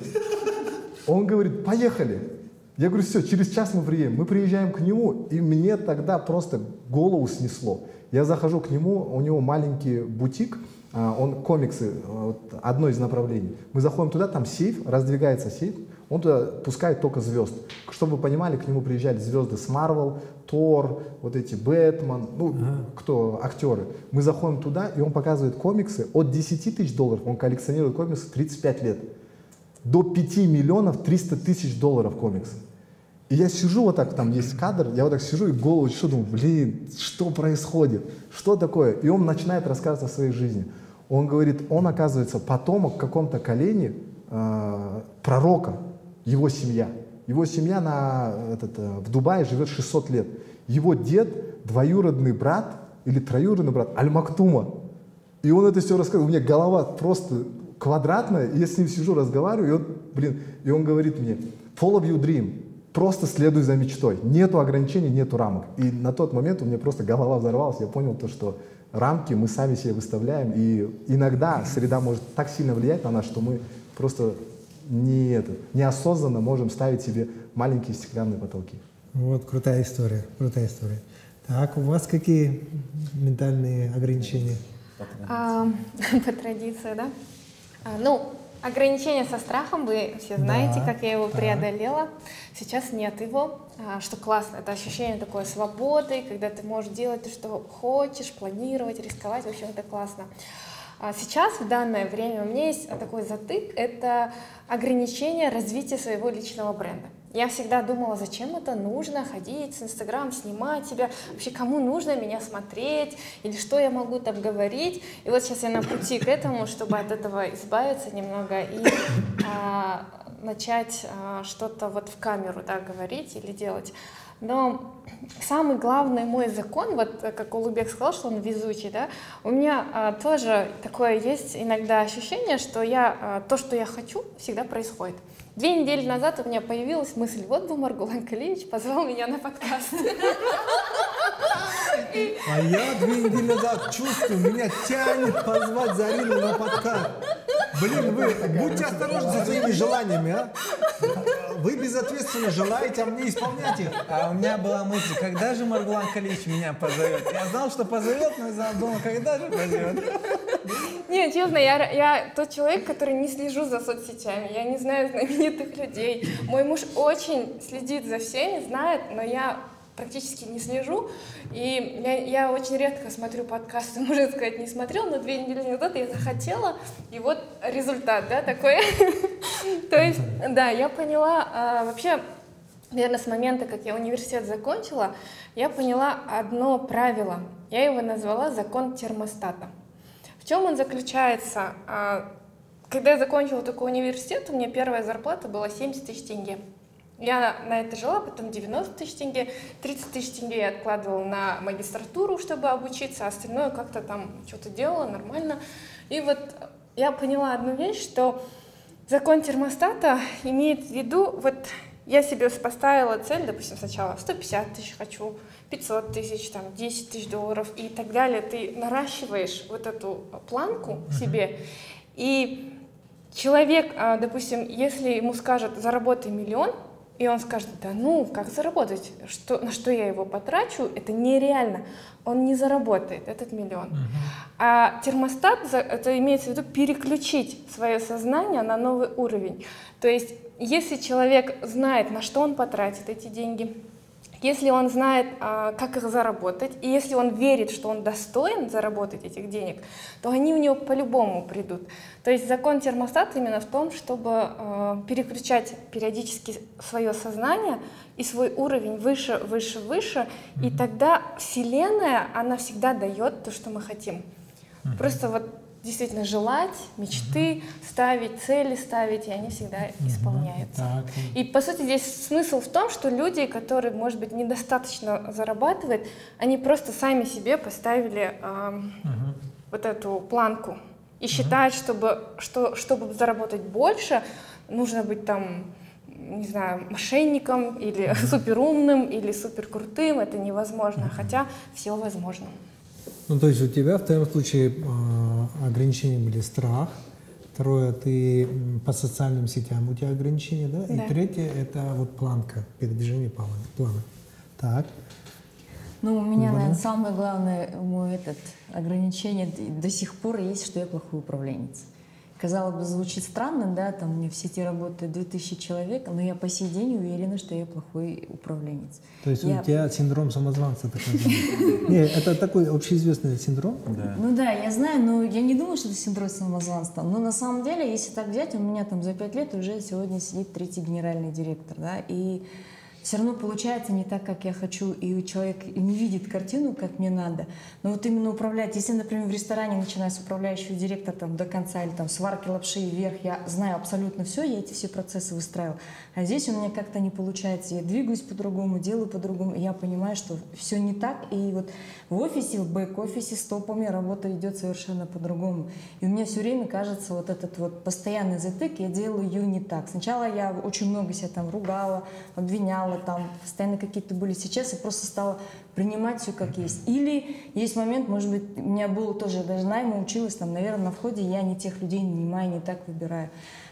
Он говорит, поехали. Я говорю, все, через час мы приедем. Мы приезжаем к нему, и мне тогда просто голову снесло. Я захожу к нему, у него маленький бутик, а, он комиксы, а, вот одно из направлений. Мы заходим туда, там сейф, раздвигается сейф, он туда пускает только звезд. Чтобы вы понимали, к нему приезжали звезды с Марвел, Тор, вот эти Бэтмен, ну, кто, актеры. Мы заходим туда, и он показывает комиксы от 10 тысяч долларов, он коллекционирует комиксы 35 лет до 5 миллионов 300 тысяч долларов комикс. И я сижу вот так, там есть кадр, я вот так сижу и голову что думаю, блин, что происходит, что такое? И он начинает рассказывать о своей жизни. Он говорит, он оказывается потомок в каком-то колене э, пророка, его семья. Его семья на, этот, э, в Дубае живет 600 лет. Его дед, двоюродный брат или троюродный брат Аль-Мактума. И он это все рассказывает. У меня голова просто квадратная, и я с ним сижу, разговариваю, и он, блин, и он говорит мне, follow your dream, просто следуй за мечтой. Нету ограничений, нету рамок. И на тот момент у меня просто голова взорвалась, я понял то, что рамки мы сами себе выставляем, и иногда среда может так сильно влиять на нас, что мы просто не это, неосознанно можем ставить себе маленькие стеклянные потолки. Вот крутая история, крутая история. Так, у вас какие ментальные ограничения? А, по традиции, да? А, ну, ограничения со страхом, вы все знаете, Да, как я его так. преодолела. Сейчас нет его, а, что классно. Это ощущение такой свободы, когда ты можешь делать то, что хочешь, планировать, рисковать. В общем, это классно. А Сейчас, в данное время, у меня есть такой затык, это ограничение развития своего личного бренда. Я всегда думала, зачем это нужно, ходить с Инстаграм, снимать себя, вообще кому нужно меня смотреть, или что я могу там говорить. И вот сейчас я на пути к этому, чтобы от этого избавиться немного и а, начать а, что-то вот в камеру да, говорить или делать. Но самый главный мой закон, вот э, как Улубек сказал, что он везучий, да, у меня а, тоже такое есть иногда ощущение, что я а, то, что я хочу, всегда происходит. Две недели назад у меня появилась мысль, вот бы Маргулан Калиевич позвал меня на подкаст. А я две недели назад чувствую, меня тянет позвать Зарину на подкаст. Блин, вы будьте осторожны со своими желаниями, а? Вы безответственно желаете, а мне исполнять их. А у меня была мысль, когда же Маргулан Калич меня позовет? Я знал, что позовет, но думал, когда же позовет? Нет, честно, я, я тот человек, который не слежу за соцсетями, я не знаю знаменитых людей. Мой муж очень следит за всеми, знает, но я практически не слежу. И я, я очень редко смотрю подкасты, можно сказать, не смотрел, но две недели назад я захотела, и вот результат, да, такой. То есть, да, я поняла, а, вообще, наверное, с момента, как я университет закончила, я поняла одно правило. Я его назвала закон термостата. В чем он заключается? Когда я закончила такой университет, у меня первая зарплата была 70 тысяч тенге. Я на это жила, потом 90 тысяч тенге, 30 тысяч тенге я откладывала на магистратуру, чтобы обучиться, а остальное как-то там что-то делала нормально. И вот я поняла одну вещь, что закон термостата имеет в виду, вот я себе поставила цель, допустим, сначала 150 тысяч хочу, 500 тысяч, там, 10 тысяч долларов и так далее. Ты наращиваешь вот эту планку себе, и человек, а, допустим, если ему скажут, заработай миллион, и он скажет, да ну, как заработать? Что, на что я его потрачу? Это нереально. Он не заработает этот миллион. Uh-huh. А термостат, это имеется в виду переключить свое сознание на новый уровень. То есть, если человек знает, на что он потратит эти деньги, если он знает, а, как их заработать, и если он верит, что он достоин заработать этих денег, то они у него по-любому придут. То есть закон термостата именно в том, чтобы а, переключать периодически свое сознание и свой уровень выше, выше, выше, и тогда Вселенная, она всегда дает то, что мы хотим. Просто вот действительно желать, мечты ставить, цели ставить, и они всегда исполняются. Так. И по сути здесь смысл в том, что люди, которые, может быть, недостаточно зарабатывают, они просто сами себе поставили э, угу. вот эту планку и угу. считают, чтобы, что, чтобы заработать больше, нужно быть там не знаю, мошенником или суперумным или суперкрутым, это невозможно, хотя все возможно. Ну, то есть у тебя в твоем случае э, ограничения были страх, второе, ты по социальным сетям у тебя ограничения, да? да. И третье, это вот планка, передвижение плана. Так. Ну, у меня, наверное, самое главное, мой этот ограничение до сих пор есть, что я плохой управленец. Казалось бы, звучит странно, да, там у меня в сети работает 2000 человек, но я по сей день уверена, что я плохой управленец. То есть я... у тебя синдром самозванца так называемый? Нет, это такой общеизвестный синдром? Ну да, я знаю, но я не думаю, что это синдром самозванца. Но на самом деле, если так взять, у меня там за пять лет уже сегодня сидит третий генеральный директор, да, и все равно получается не так, как я хочу, и человек не видит картину, как мне надо. Но вот именно управлять, если, например, в ресторане начиная с управляющего директора там, до конца, или там сварки лапши вверх, я знаю абсолютно все, я эти все процессы выстраиваю. А здесь у меня как-то не получается. Я двигаюсь по-другому, делаю по-другому, я понимаю, что все не так. И вот в офисе, в бэк-офисе с топами работа идет совершенно по-другому. И у меня все время кажется вот этот вот постоянный затык, я делаю ее не так. Сначала я очень много себя там ругала, обвиняла, там постоянно какие-то были. Сейчас я просто стала принимать все как есть. Или есть момент, может быть, у меня было тоже, даже найма училась, там, наверное, на входе я не тех людей нанимаю, не так выбираю.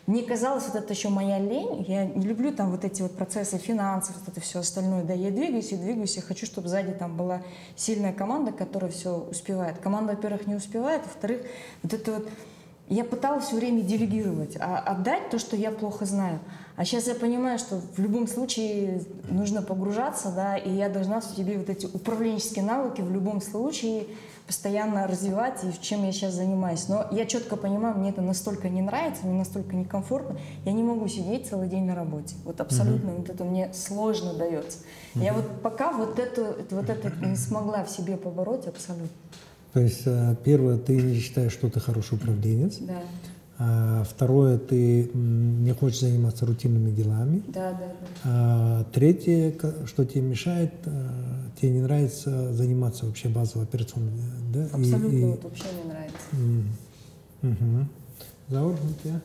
Мне казалось, вот это еще моя лень, я не люблю там вот эти вот процессы финансов, вот это все остальное, да, я двигаюсь и двигаюсь, я хочу, чтобы сзади там была сильная команда, которая все успевает. Команда, во-первых, не успевает, во-вторых, вот это вот я пыталась все время делегировать, а отдать то, что я плохо знаю. А сейчас я понимаю, что в любом случае нужно погружаться, да, и я должна в себе вот эти управленческие навыки в любом случае постоянно развивать, и чем я сейчас занимаюсь. Но я четко понимаю, мне это настолько не нравится, мне настолько некомфортно, я не могу сидеть целый день на работе. Вот абсолютно mm-hmm. вот это мне сложно дается. Mm-hmm. Я вот пока вот это, вот это не смогла в себе побороть абсолютно. То есть, э, первое, ты не считаешь, что ты хороший управленец. Да. А, второе, ты не хочешь заниматься рутинными делами. Да, да, да. А, третье, что тебе мешает, э, тебе не нравится заниматься вообще базовой операционной. Да? Абсолютно и, и... вот вообще не нравится. Угу. Заур, у тебя?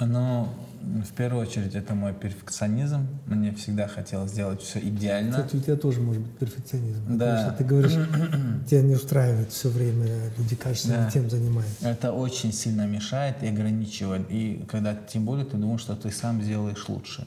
Ну, в первую очередь, это мой перфекционизм. Мне всегда хотелось сделать все идеально. Кстати, у тебя тоже может быть перфекционизм. Да. Потому что ты говоришь, тебя не устраивает все время, люди качественно Да. тем занимаются. Это очень сильно мешает и ограничивает. И когда тем более ты думаешь, что ты сам сделаешь лучше.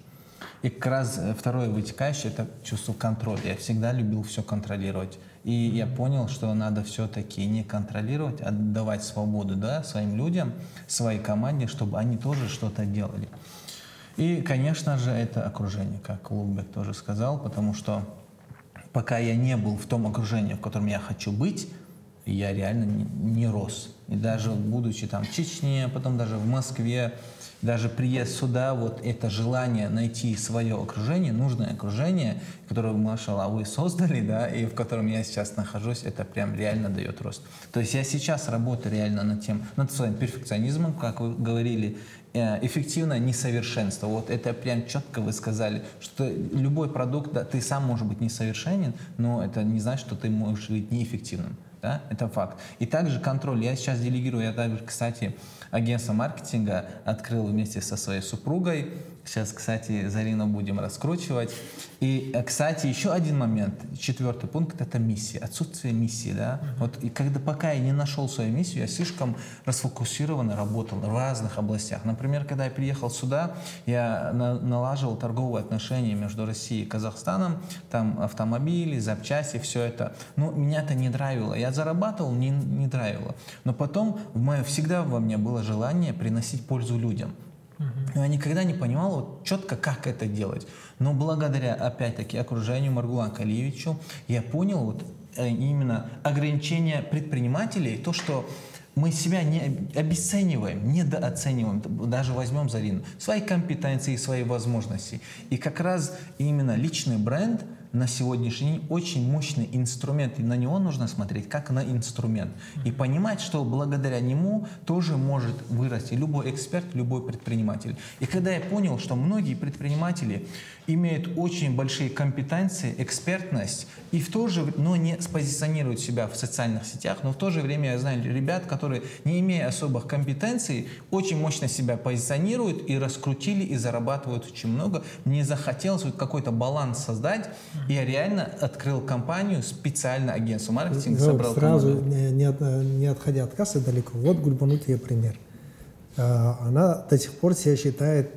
И как раз э, второе вытекающее это чувство контроля. Я всегда любил все контролировать. И я понял, что надо все-таки не контролировать, а давать свободу да, своим людям, своей команде, чтобы они тоже что-то делали. И, конечно же, это окружение, как Лукбек тоже сказал, потому что пока я не был в том окружении, в котором я хочу быть, я реально не, не рос. И даже будучи там в Чечне, потом даже в Москве, даже приезд сюда, вот это желание найти свое окружение, нужное окружение, которое, машалла, вы создали, да, и в котором я сейчас нахожусь, это прям реально дает рост. То есть я сейчас работаю реально над тем, над своим перфекционизмом, как вы говорили, э, эффективное несовершенство. Вот это прям четко вы сказали, что любой продукт, да, ты сам может быть несовершенен, но это не значит, что ты можешь быть неэффективным. Да? Это факт. И также контроль. Я сейчас делегирую, я также, кстати, агентство маркетинга открыл вместе со своей супругой. Сейчас, кстати, Зарину будем раскручивать. И, э, кстати, еще один момент, четвертый пункт, это миссия, отсутствие миссии, да. Вот и когда пока я не нашел свою миссию, я слишком расфокусированно работал в разных областях. Например, когда я приехал сюда, я на- налаживал торговые отношения между Россией и Казахстаном, там автомобили, запчасти, все это. Но меня это не драйвило. Я зарабатывал, не, не драйвило. Но потом в мое, всегда во мне было желание приносить пользу людям. Но я никогда не понимал вот четко, как это делать. Но благодаря, опять-таки, окружению Маргулан Калиевичу, я понял вот э, именно ограничение предпринимателей, то, что мы себя не обесцениваем, недооцениваем, даже возьмем Зарину, свои компетенции, свои возможности. И как раз именно личный бренд на сегодняшний день очень мощный инструмент, и на него нужно смотреть как на инструмент. И понимать, что благодаря нему тоже может вырасти любой эксперт, любой предприниматель. И когда я понял, что многие предприниматели имеют очень большие компетенции, экспертность, и в то же но не спозиционируют себя в социальных сетях, но в то же время я знаю ребят, которые, не имея особых компетенций, очень мощно себя позиционируют и раскрутили, и зарабатывают очень много. Мне захотелось вот какой-то баланс создать, я реально открыл компанию, специально агентство маркетинга, Ну, собрал сразу, команду. не, не от- не отходя от кассы далеко, вот Гульбану тебе пример. А, Она до сих пор себя считает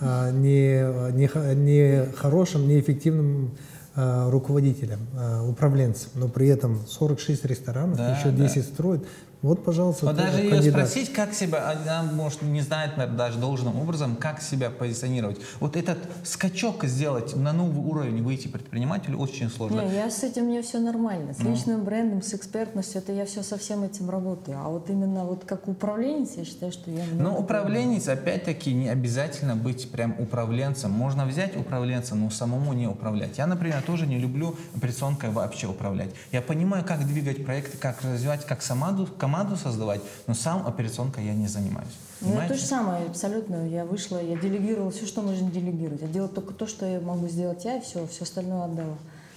а, не, не, не хорошим, неэффективным а, руководителем, управленцем, но при этом 46 ресторанов, Да, еще да. 10 строит. Вот, пожалуйста, ты даже ее кандидат. спросить, как себя, она может не знает наверное, даже должным образом, как себя позиционировать. Вот этот скачок сделать на новый уровень, выйти предпринимателю очень сложно. Не, я с этим мне все нормально. С Ну. личным брендом, с экспертностью, это я все со всем этим работаю. А вот именно вот как управленец, я считаю, что я... Но много управленец, опять-таки, не обязательно быть прям управленцем. Можно взять управленца, но самому не управлять. Я, например, тоже не люблю операционкой вообще управлять. Я понимаю, как двигать проекты, как развивать, как команду, команду создавать, но сам операционкой я не занимаюсь. Ну, Понимаете? то же самое, абсолютно. Я вышла, я делегировала все, что можно делегировать. Я делала только то, что я могу сделать я, и все, все остальное отдала.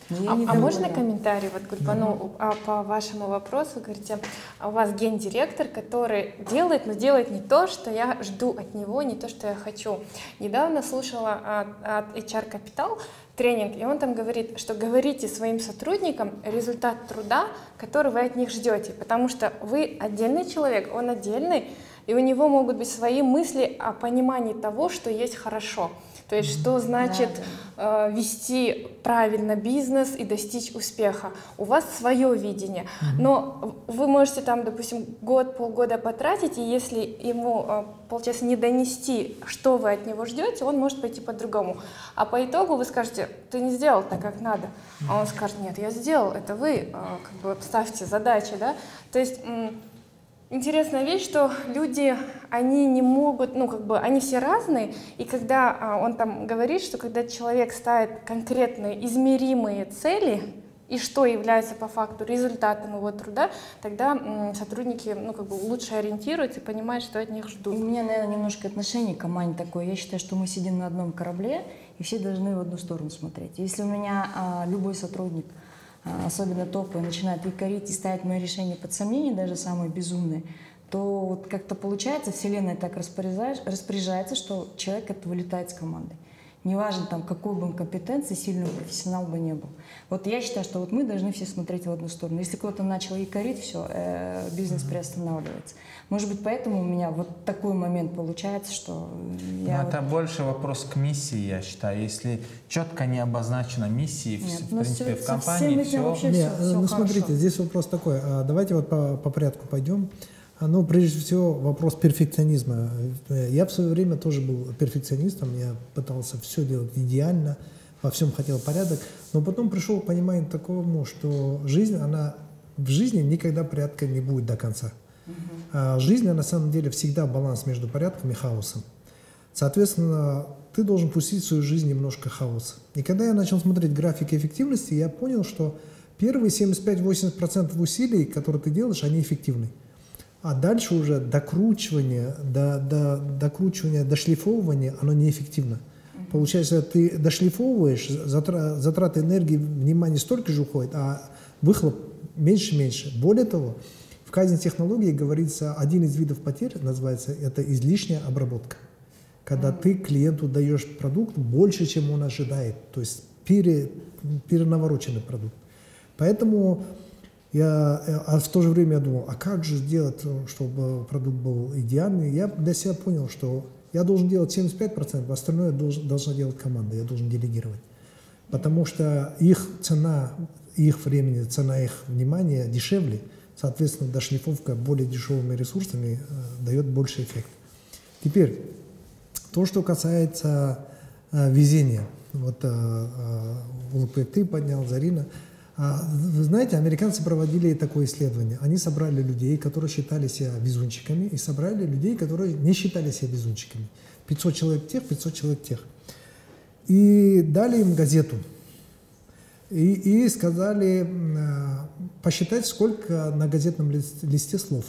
Я А, а можно комментарий вот Гульбану а, по вашему вопросу? Говорите, а у вас гендиректор, который делает, но делает не то, что я жду от него, не то, что я хочу. Недавно слушала от, от HR Capital тренинг, и он там говорит, что говорите своим сотрудникам результат труда, который вы от них ждете, потому что вы отдельный человек, он отдельный, и у него могут быть свои мысли о понимании того, что есть хорошо. То есть, что значит э, вести правильно бизнес и достичь успеха. У вас свое видение, но вы можете там, допустим, год, полгода потратить, и если ему, э, получается, не донести, что вы от него ждете, он может пойти по-другому. А по итогу вы скажете, ты не сделал так, как надо. А он скажет, нет, я сделал, это вы э, как бы ставьте задачи, да. То есть м, Интересная вещь, что люди, они не могут, ну, как бы, они все разные, и когда а, он там говорит, что когда человек ставит конкретные измеримые цели, и что является по факту результатом его труда, тогда сотрудники, ну, как бы лучше ориентируются и понимают, что от них У ждут. меня, наверное, немножко отношение к команде такое. Я считаю, что мы сидим на одном корабле, и все должны в одну сторону смотреть. Если у меня а, любой сотрудник, особенно топовый, начинает и корить и ставить мои решения под сомнение, даже самые безумные, то вот как-то получается, Вселенная так распоряжается, что человек это вылетает с командой. Неважно, там, какой бы он компетенции, сильный профессионал бы не был. Вот я считаю, что вот мы должны все смотреть в одну сторону. Если кто-то начал якорить, все, э, бизнес mm-hmm. приостанавливается. Может быть, поэтому у меня вот такой момент получается, что я... Но это вот... больше вопрос к миссии, я считаю. Если четко не обозначена миссия, Нет, в, в принципе, все, в компании все... Нет, все, все ну, хорошо. смотрите, здесь вопрос такой. А давайте вот по, по порядку пойдем. Ну, прежде всего, вопрос перфекционизма. Я в свое время тоже был перфекционистом, я пытался все делать идеально, во всем хотел порядок, но потом пришел к пониманию такому, что жизнь, она в жизни никогда порядка не будет до конца. А жизнь, на самом деле, всегда баланс между порядком и хаосом. Соответственно, ты должен пустить в свою жизнь немножко хаоса. И когда я начал смотреть график эффективности, я понял, что первые 75-80% усилий, которые ты делаешь, они эффективны. А дальше уже докручивание, до, до, докручивание, дошлифовывание, оно неэффективно. Получается, ты дошлифовываешь, затра, затраты энергии, внимания столько же уходит, а выхлоп меньше-меньше. Более того, в казни технологии говорится, один из видов потерь называется, это излишняя обработка. Когда ты клиенту даешь продукт больше, чем он ожидает, то есть пере, перенавороченный продукт. Поэтому я, э, а в то же время я думал, а как же сделать, э, чтобы продукт был идеальный? Я для себя понял, что я должен делать 75%, остальное должен, должна делать команда, я должен делегировать. Потому что их цена, их времени, цена их внимания дешевле, соответственно, дошлифовка более дешевыми ресурсами э, дает больше эффект. Теперь, то, что касается э, везения. Вот э, э, ты поднял, Зарина. А, вы знаете, американцы проводили такое исследование. Они собрали людей, которые считали себя везунчиками, и собрали людей, которые не считали себя везунчиками. 500 человек тех, 500 человек тех. И дали им газету. И, и сказали а, посчитать, сколько на газетном листе слов.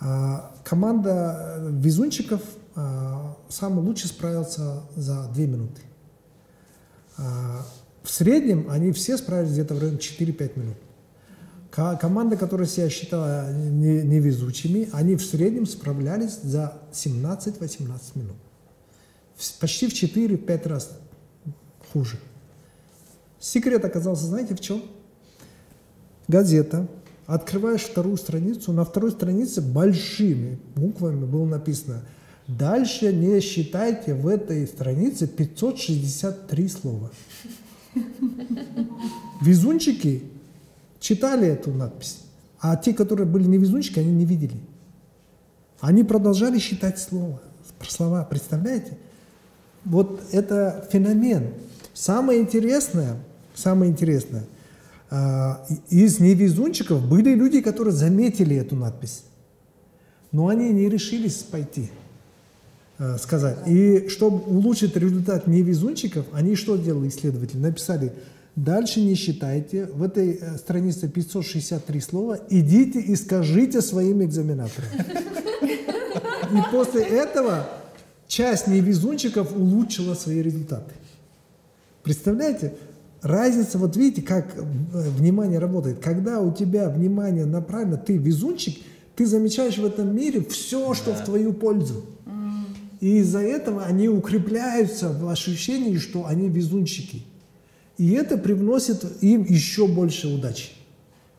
А, команда везунчиков самый лучше справился за 2 минуты. В среднем они все справились где-то в районе 4-5 минут. Команда, которая себя считала невезучими, они в среднем справлялись за 17-18 минут. Почти в 4-5 раз хуже. Секрет оказался, знаете, в чем? Газета. Открываешь вторую страницу, на второй странице большими буквами было написано «Дальше не считайте в этой странице 563 слова». Везунчики читали эту надпись, а те, которые были не везунчики, они не видели. Они продолжали считать слово, слова, представляете? Вот это феномен. Самое интересное, самое интересное, а, из невезунчиков были люди, которые заметили эту надпись, но они не решились пойти. Э, сказать. И чтобы улучшить результат невезунчиков, они что сделали исследователи? Написали, дальше не считайте, в этой э, странице 563 слова, идите и скажите своим экзаменаторам. И после этого часть невезунчиков улучшила свои результаты. Представляете? Разница, вот видите, как э, внимание работает. Когда у тебя внимание направлено, ты везунчик, ты замечаешь в этом мире все, что да. в твою пользу. И из-за этого они укрепляются в ощущении, что они везунчики. И это привносит им еще больше удачи.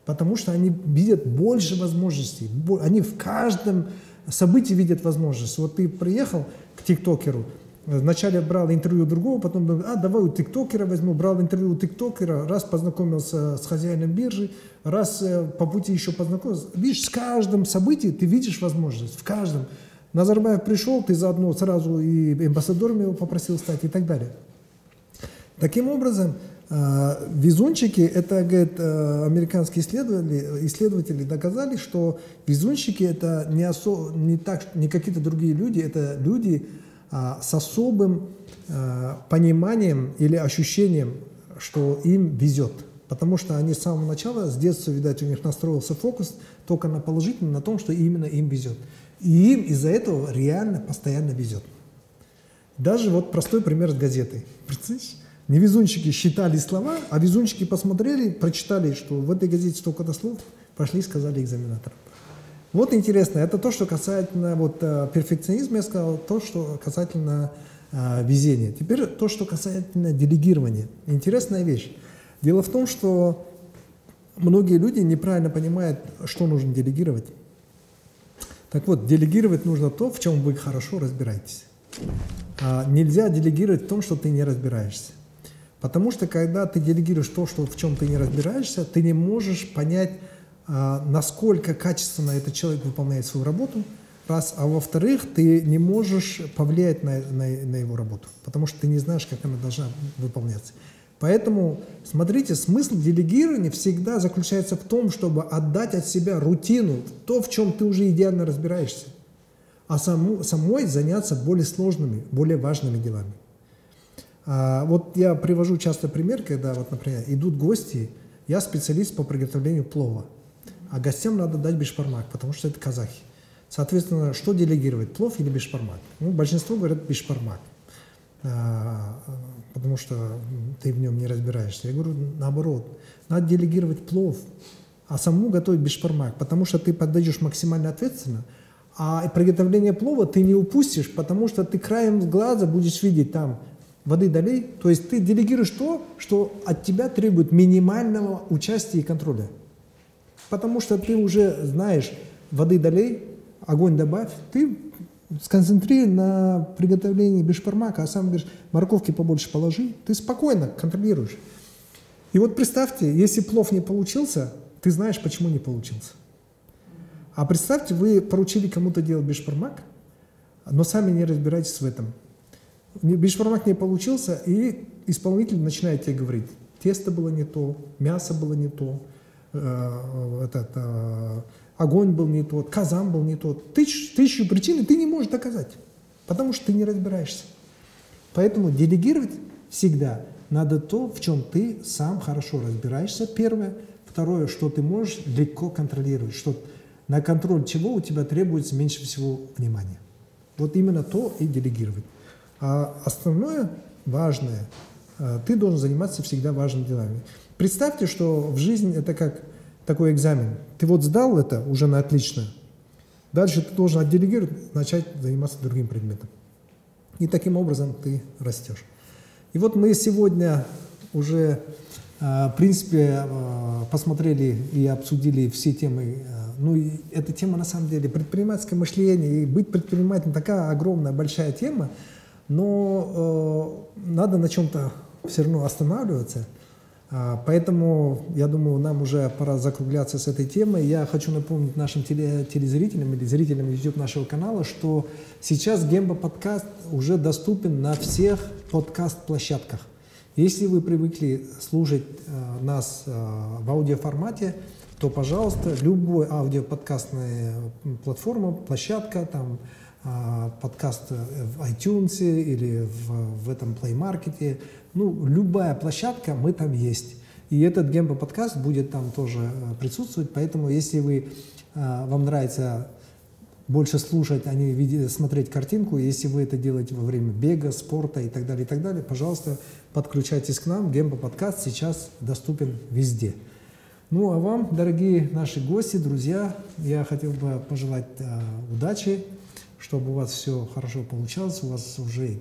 Потому что они видят больше возможностей. Они в каждом событии видят возможность. Вот ты приехал к тиктокеру, вначале брал интервью другого, потом думал, а давай у тиктокера возьму, брал интервью у тиктокера, раз познакомился с хозяином биржи, раз э, по пути еще познакомился. Видишь, с каждым событием ты видишь возможность, в каждом. Назарбаев пришел, ты заодно сразу и амбассадором его попросил стать и так далее. Таким образом, э, везунчики, это, говорит, э, американские исследователи, исследователи доказали, что везунчики это не, осо, не, так, не какие-то другие люди, это люди а, с особым а, пониманием или ощущением, что им везет. Потому что они с самого начала, с детства, видать, у них настроился фокус только на положительном, на том, что именно им везет. И им из-за этого реально постоянно везет. Даже вот простой пример с газетой. Представляешь? Невезунчики считали слова, а везунчики посмотрели, прочитали, что в этой газете столько-то слов, пошли и сказали экзаменаторам. Вот интересно, это то, что касательно вот, э, перфекционизма, я сказал, то, что касательно э, везения. Теперь то, что касательно делегирования. Интересная вещь. Дело в том, что многие люди неправильно понимают, что нужно делегировать. Так вот, делегировать нужно то, в чем вы хорошо разбираетесь. А нельзя делегировать в том, что ты не разбираешься. Потому что когда ты делегируешь то, что, в чем ты не разбираешься, ты не можешь понять, а, насколько качественно этот человек выполняет свою работу, раз, а во-вторых, ты не можешь повлиять на, на, на его работу, потому что ты не знаешь, как она должна выполняться. Поэтому, смотрите, смысл делегирования всегда заключается в том, чтобы отдать от себя рутину, то, в чем ты уже идеально разбираешься, а саму, самой заняться более сложными, более важными делами. А, вот я привожу часто пример, когда, вот, например, идут гости, я специалист по приготовлению плова, а гостям надо дать бешпармак, потому что это казахи. Соответственно, что делегировать, плов или бешпармак? Ну, большинство говорят бешпармак. А, потому что ты в нем не разбираешься. Я говорю, наоборот, надо делегировать плов, а самому готовить бешпармак, потому что ты поддаешь максимально ответственно, а приготовление плова ты не упустишь, потому что ты краем глаза будешь видеть там воды долей, то есть ты делегируешь то, что от тебя требует минимального участия и контроля. Потому что ты уже знаешь, воды долей, огонь добавь, ты сконцентрируй на приготовлении бешпармака, а сам говоришь, морковки побольше положи, ты спокойно контролируешь. И вот представьте, если плов не получился, ты знаешь, почему не получился. А представьте, вы поручили кому-то делать бешпармак, но сами не разбираетесь в этом. Бешпармак не получился, и исполнитель начинает тебе говорить, тесто было не то, мясо было не то, э, этот, э, огонь был не тот, казан был не тот. Тысяч, тысячу причин, ты не можешь доказать, потому что ты не разбираешься. Поэтому делегировать всегда надо то, в чем ты сам хорошо разбираешься, первое. Второе, что ты можешь легко контролировать, что на контроль чего у тебя требуется меньше всего внимания. Вот именно то и делегировать. А основное, важное, э, ты должен заниматься всегда важными делами. Представьте, что в жизни это как такой экзамен. Ты вот сдал это уже на отлично. Дальше ты должен отделегировать, начать заниматься другим предметом. И таким образом ты растешь. И вот мы сегодня уже, э, в принципе, э, посмотрели и обсудили все темы. Э, ну, и эта тема, на самом деле, предпринимательское мышление и быть предпринимателем такая огромная, большая тема, но надо на чем-то все равно останавливаться – а, поэтому, я думаю, нам уже пора закругляться с этой темой. Я хочу напомнить нашим телезрителям или зрителям YouTube нашего канала, что сейчас Гемба подкаст уже доступен на всех подкаст-площадках. Если вы привыкли слушать э, нас э, в аудиоформате, то, пожалуйста, любой аудиоподкастная платформа, площадка, там, подкаст в iTunes или в, в этом Play Market, ну, любая площадка, мы там есть. И этот Гембо подкаст будет там тоже э, присутствовать, поэтому если вы, э, вам нравится больше слушать, а не видеть, смотреть картинку, если вы это делаете во время бега, спорта и так далее, и так далее, пожалуйста, подключайтесь к нам. Гембо подкаст сейчас доступен везде. Ну, а вам, дорогие наши гости, друзья, я хотел бы пожелать э, удачи, чтобы у вас все хорошо получалось, у вас уже,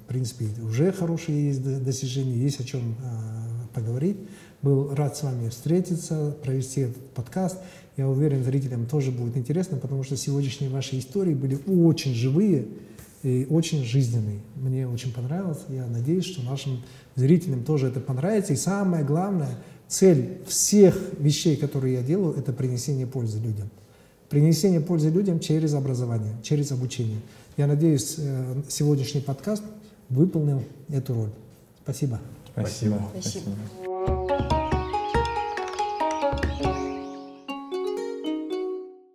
в принципе, уже хорошие есть достижения, есть о чем э, поговорить. Был рад с вами встретиться, провести этот подкаст. Я уверен, зрителям тоже будет интересно, потому что сегодняшние ваши истории были очень живые и очень жизненные. Мне очень понравилось. Я надеюсь, что нашим зрителям тоже это понравится. И самое главное, цель всех вещей, которые я делаю, это принесение пользы людям принесение пользы людям через образование, через обучение. Я надеюсь, э, сегодняшний подкаст выполнил эту роль. Спасибо. Спасибо. Спасибо.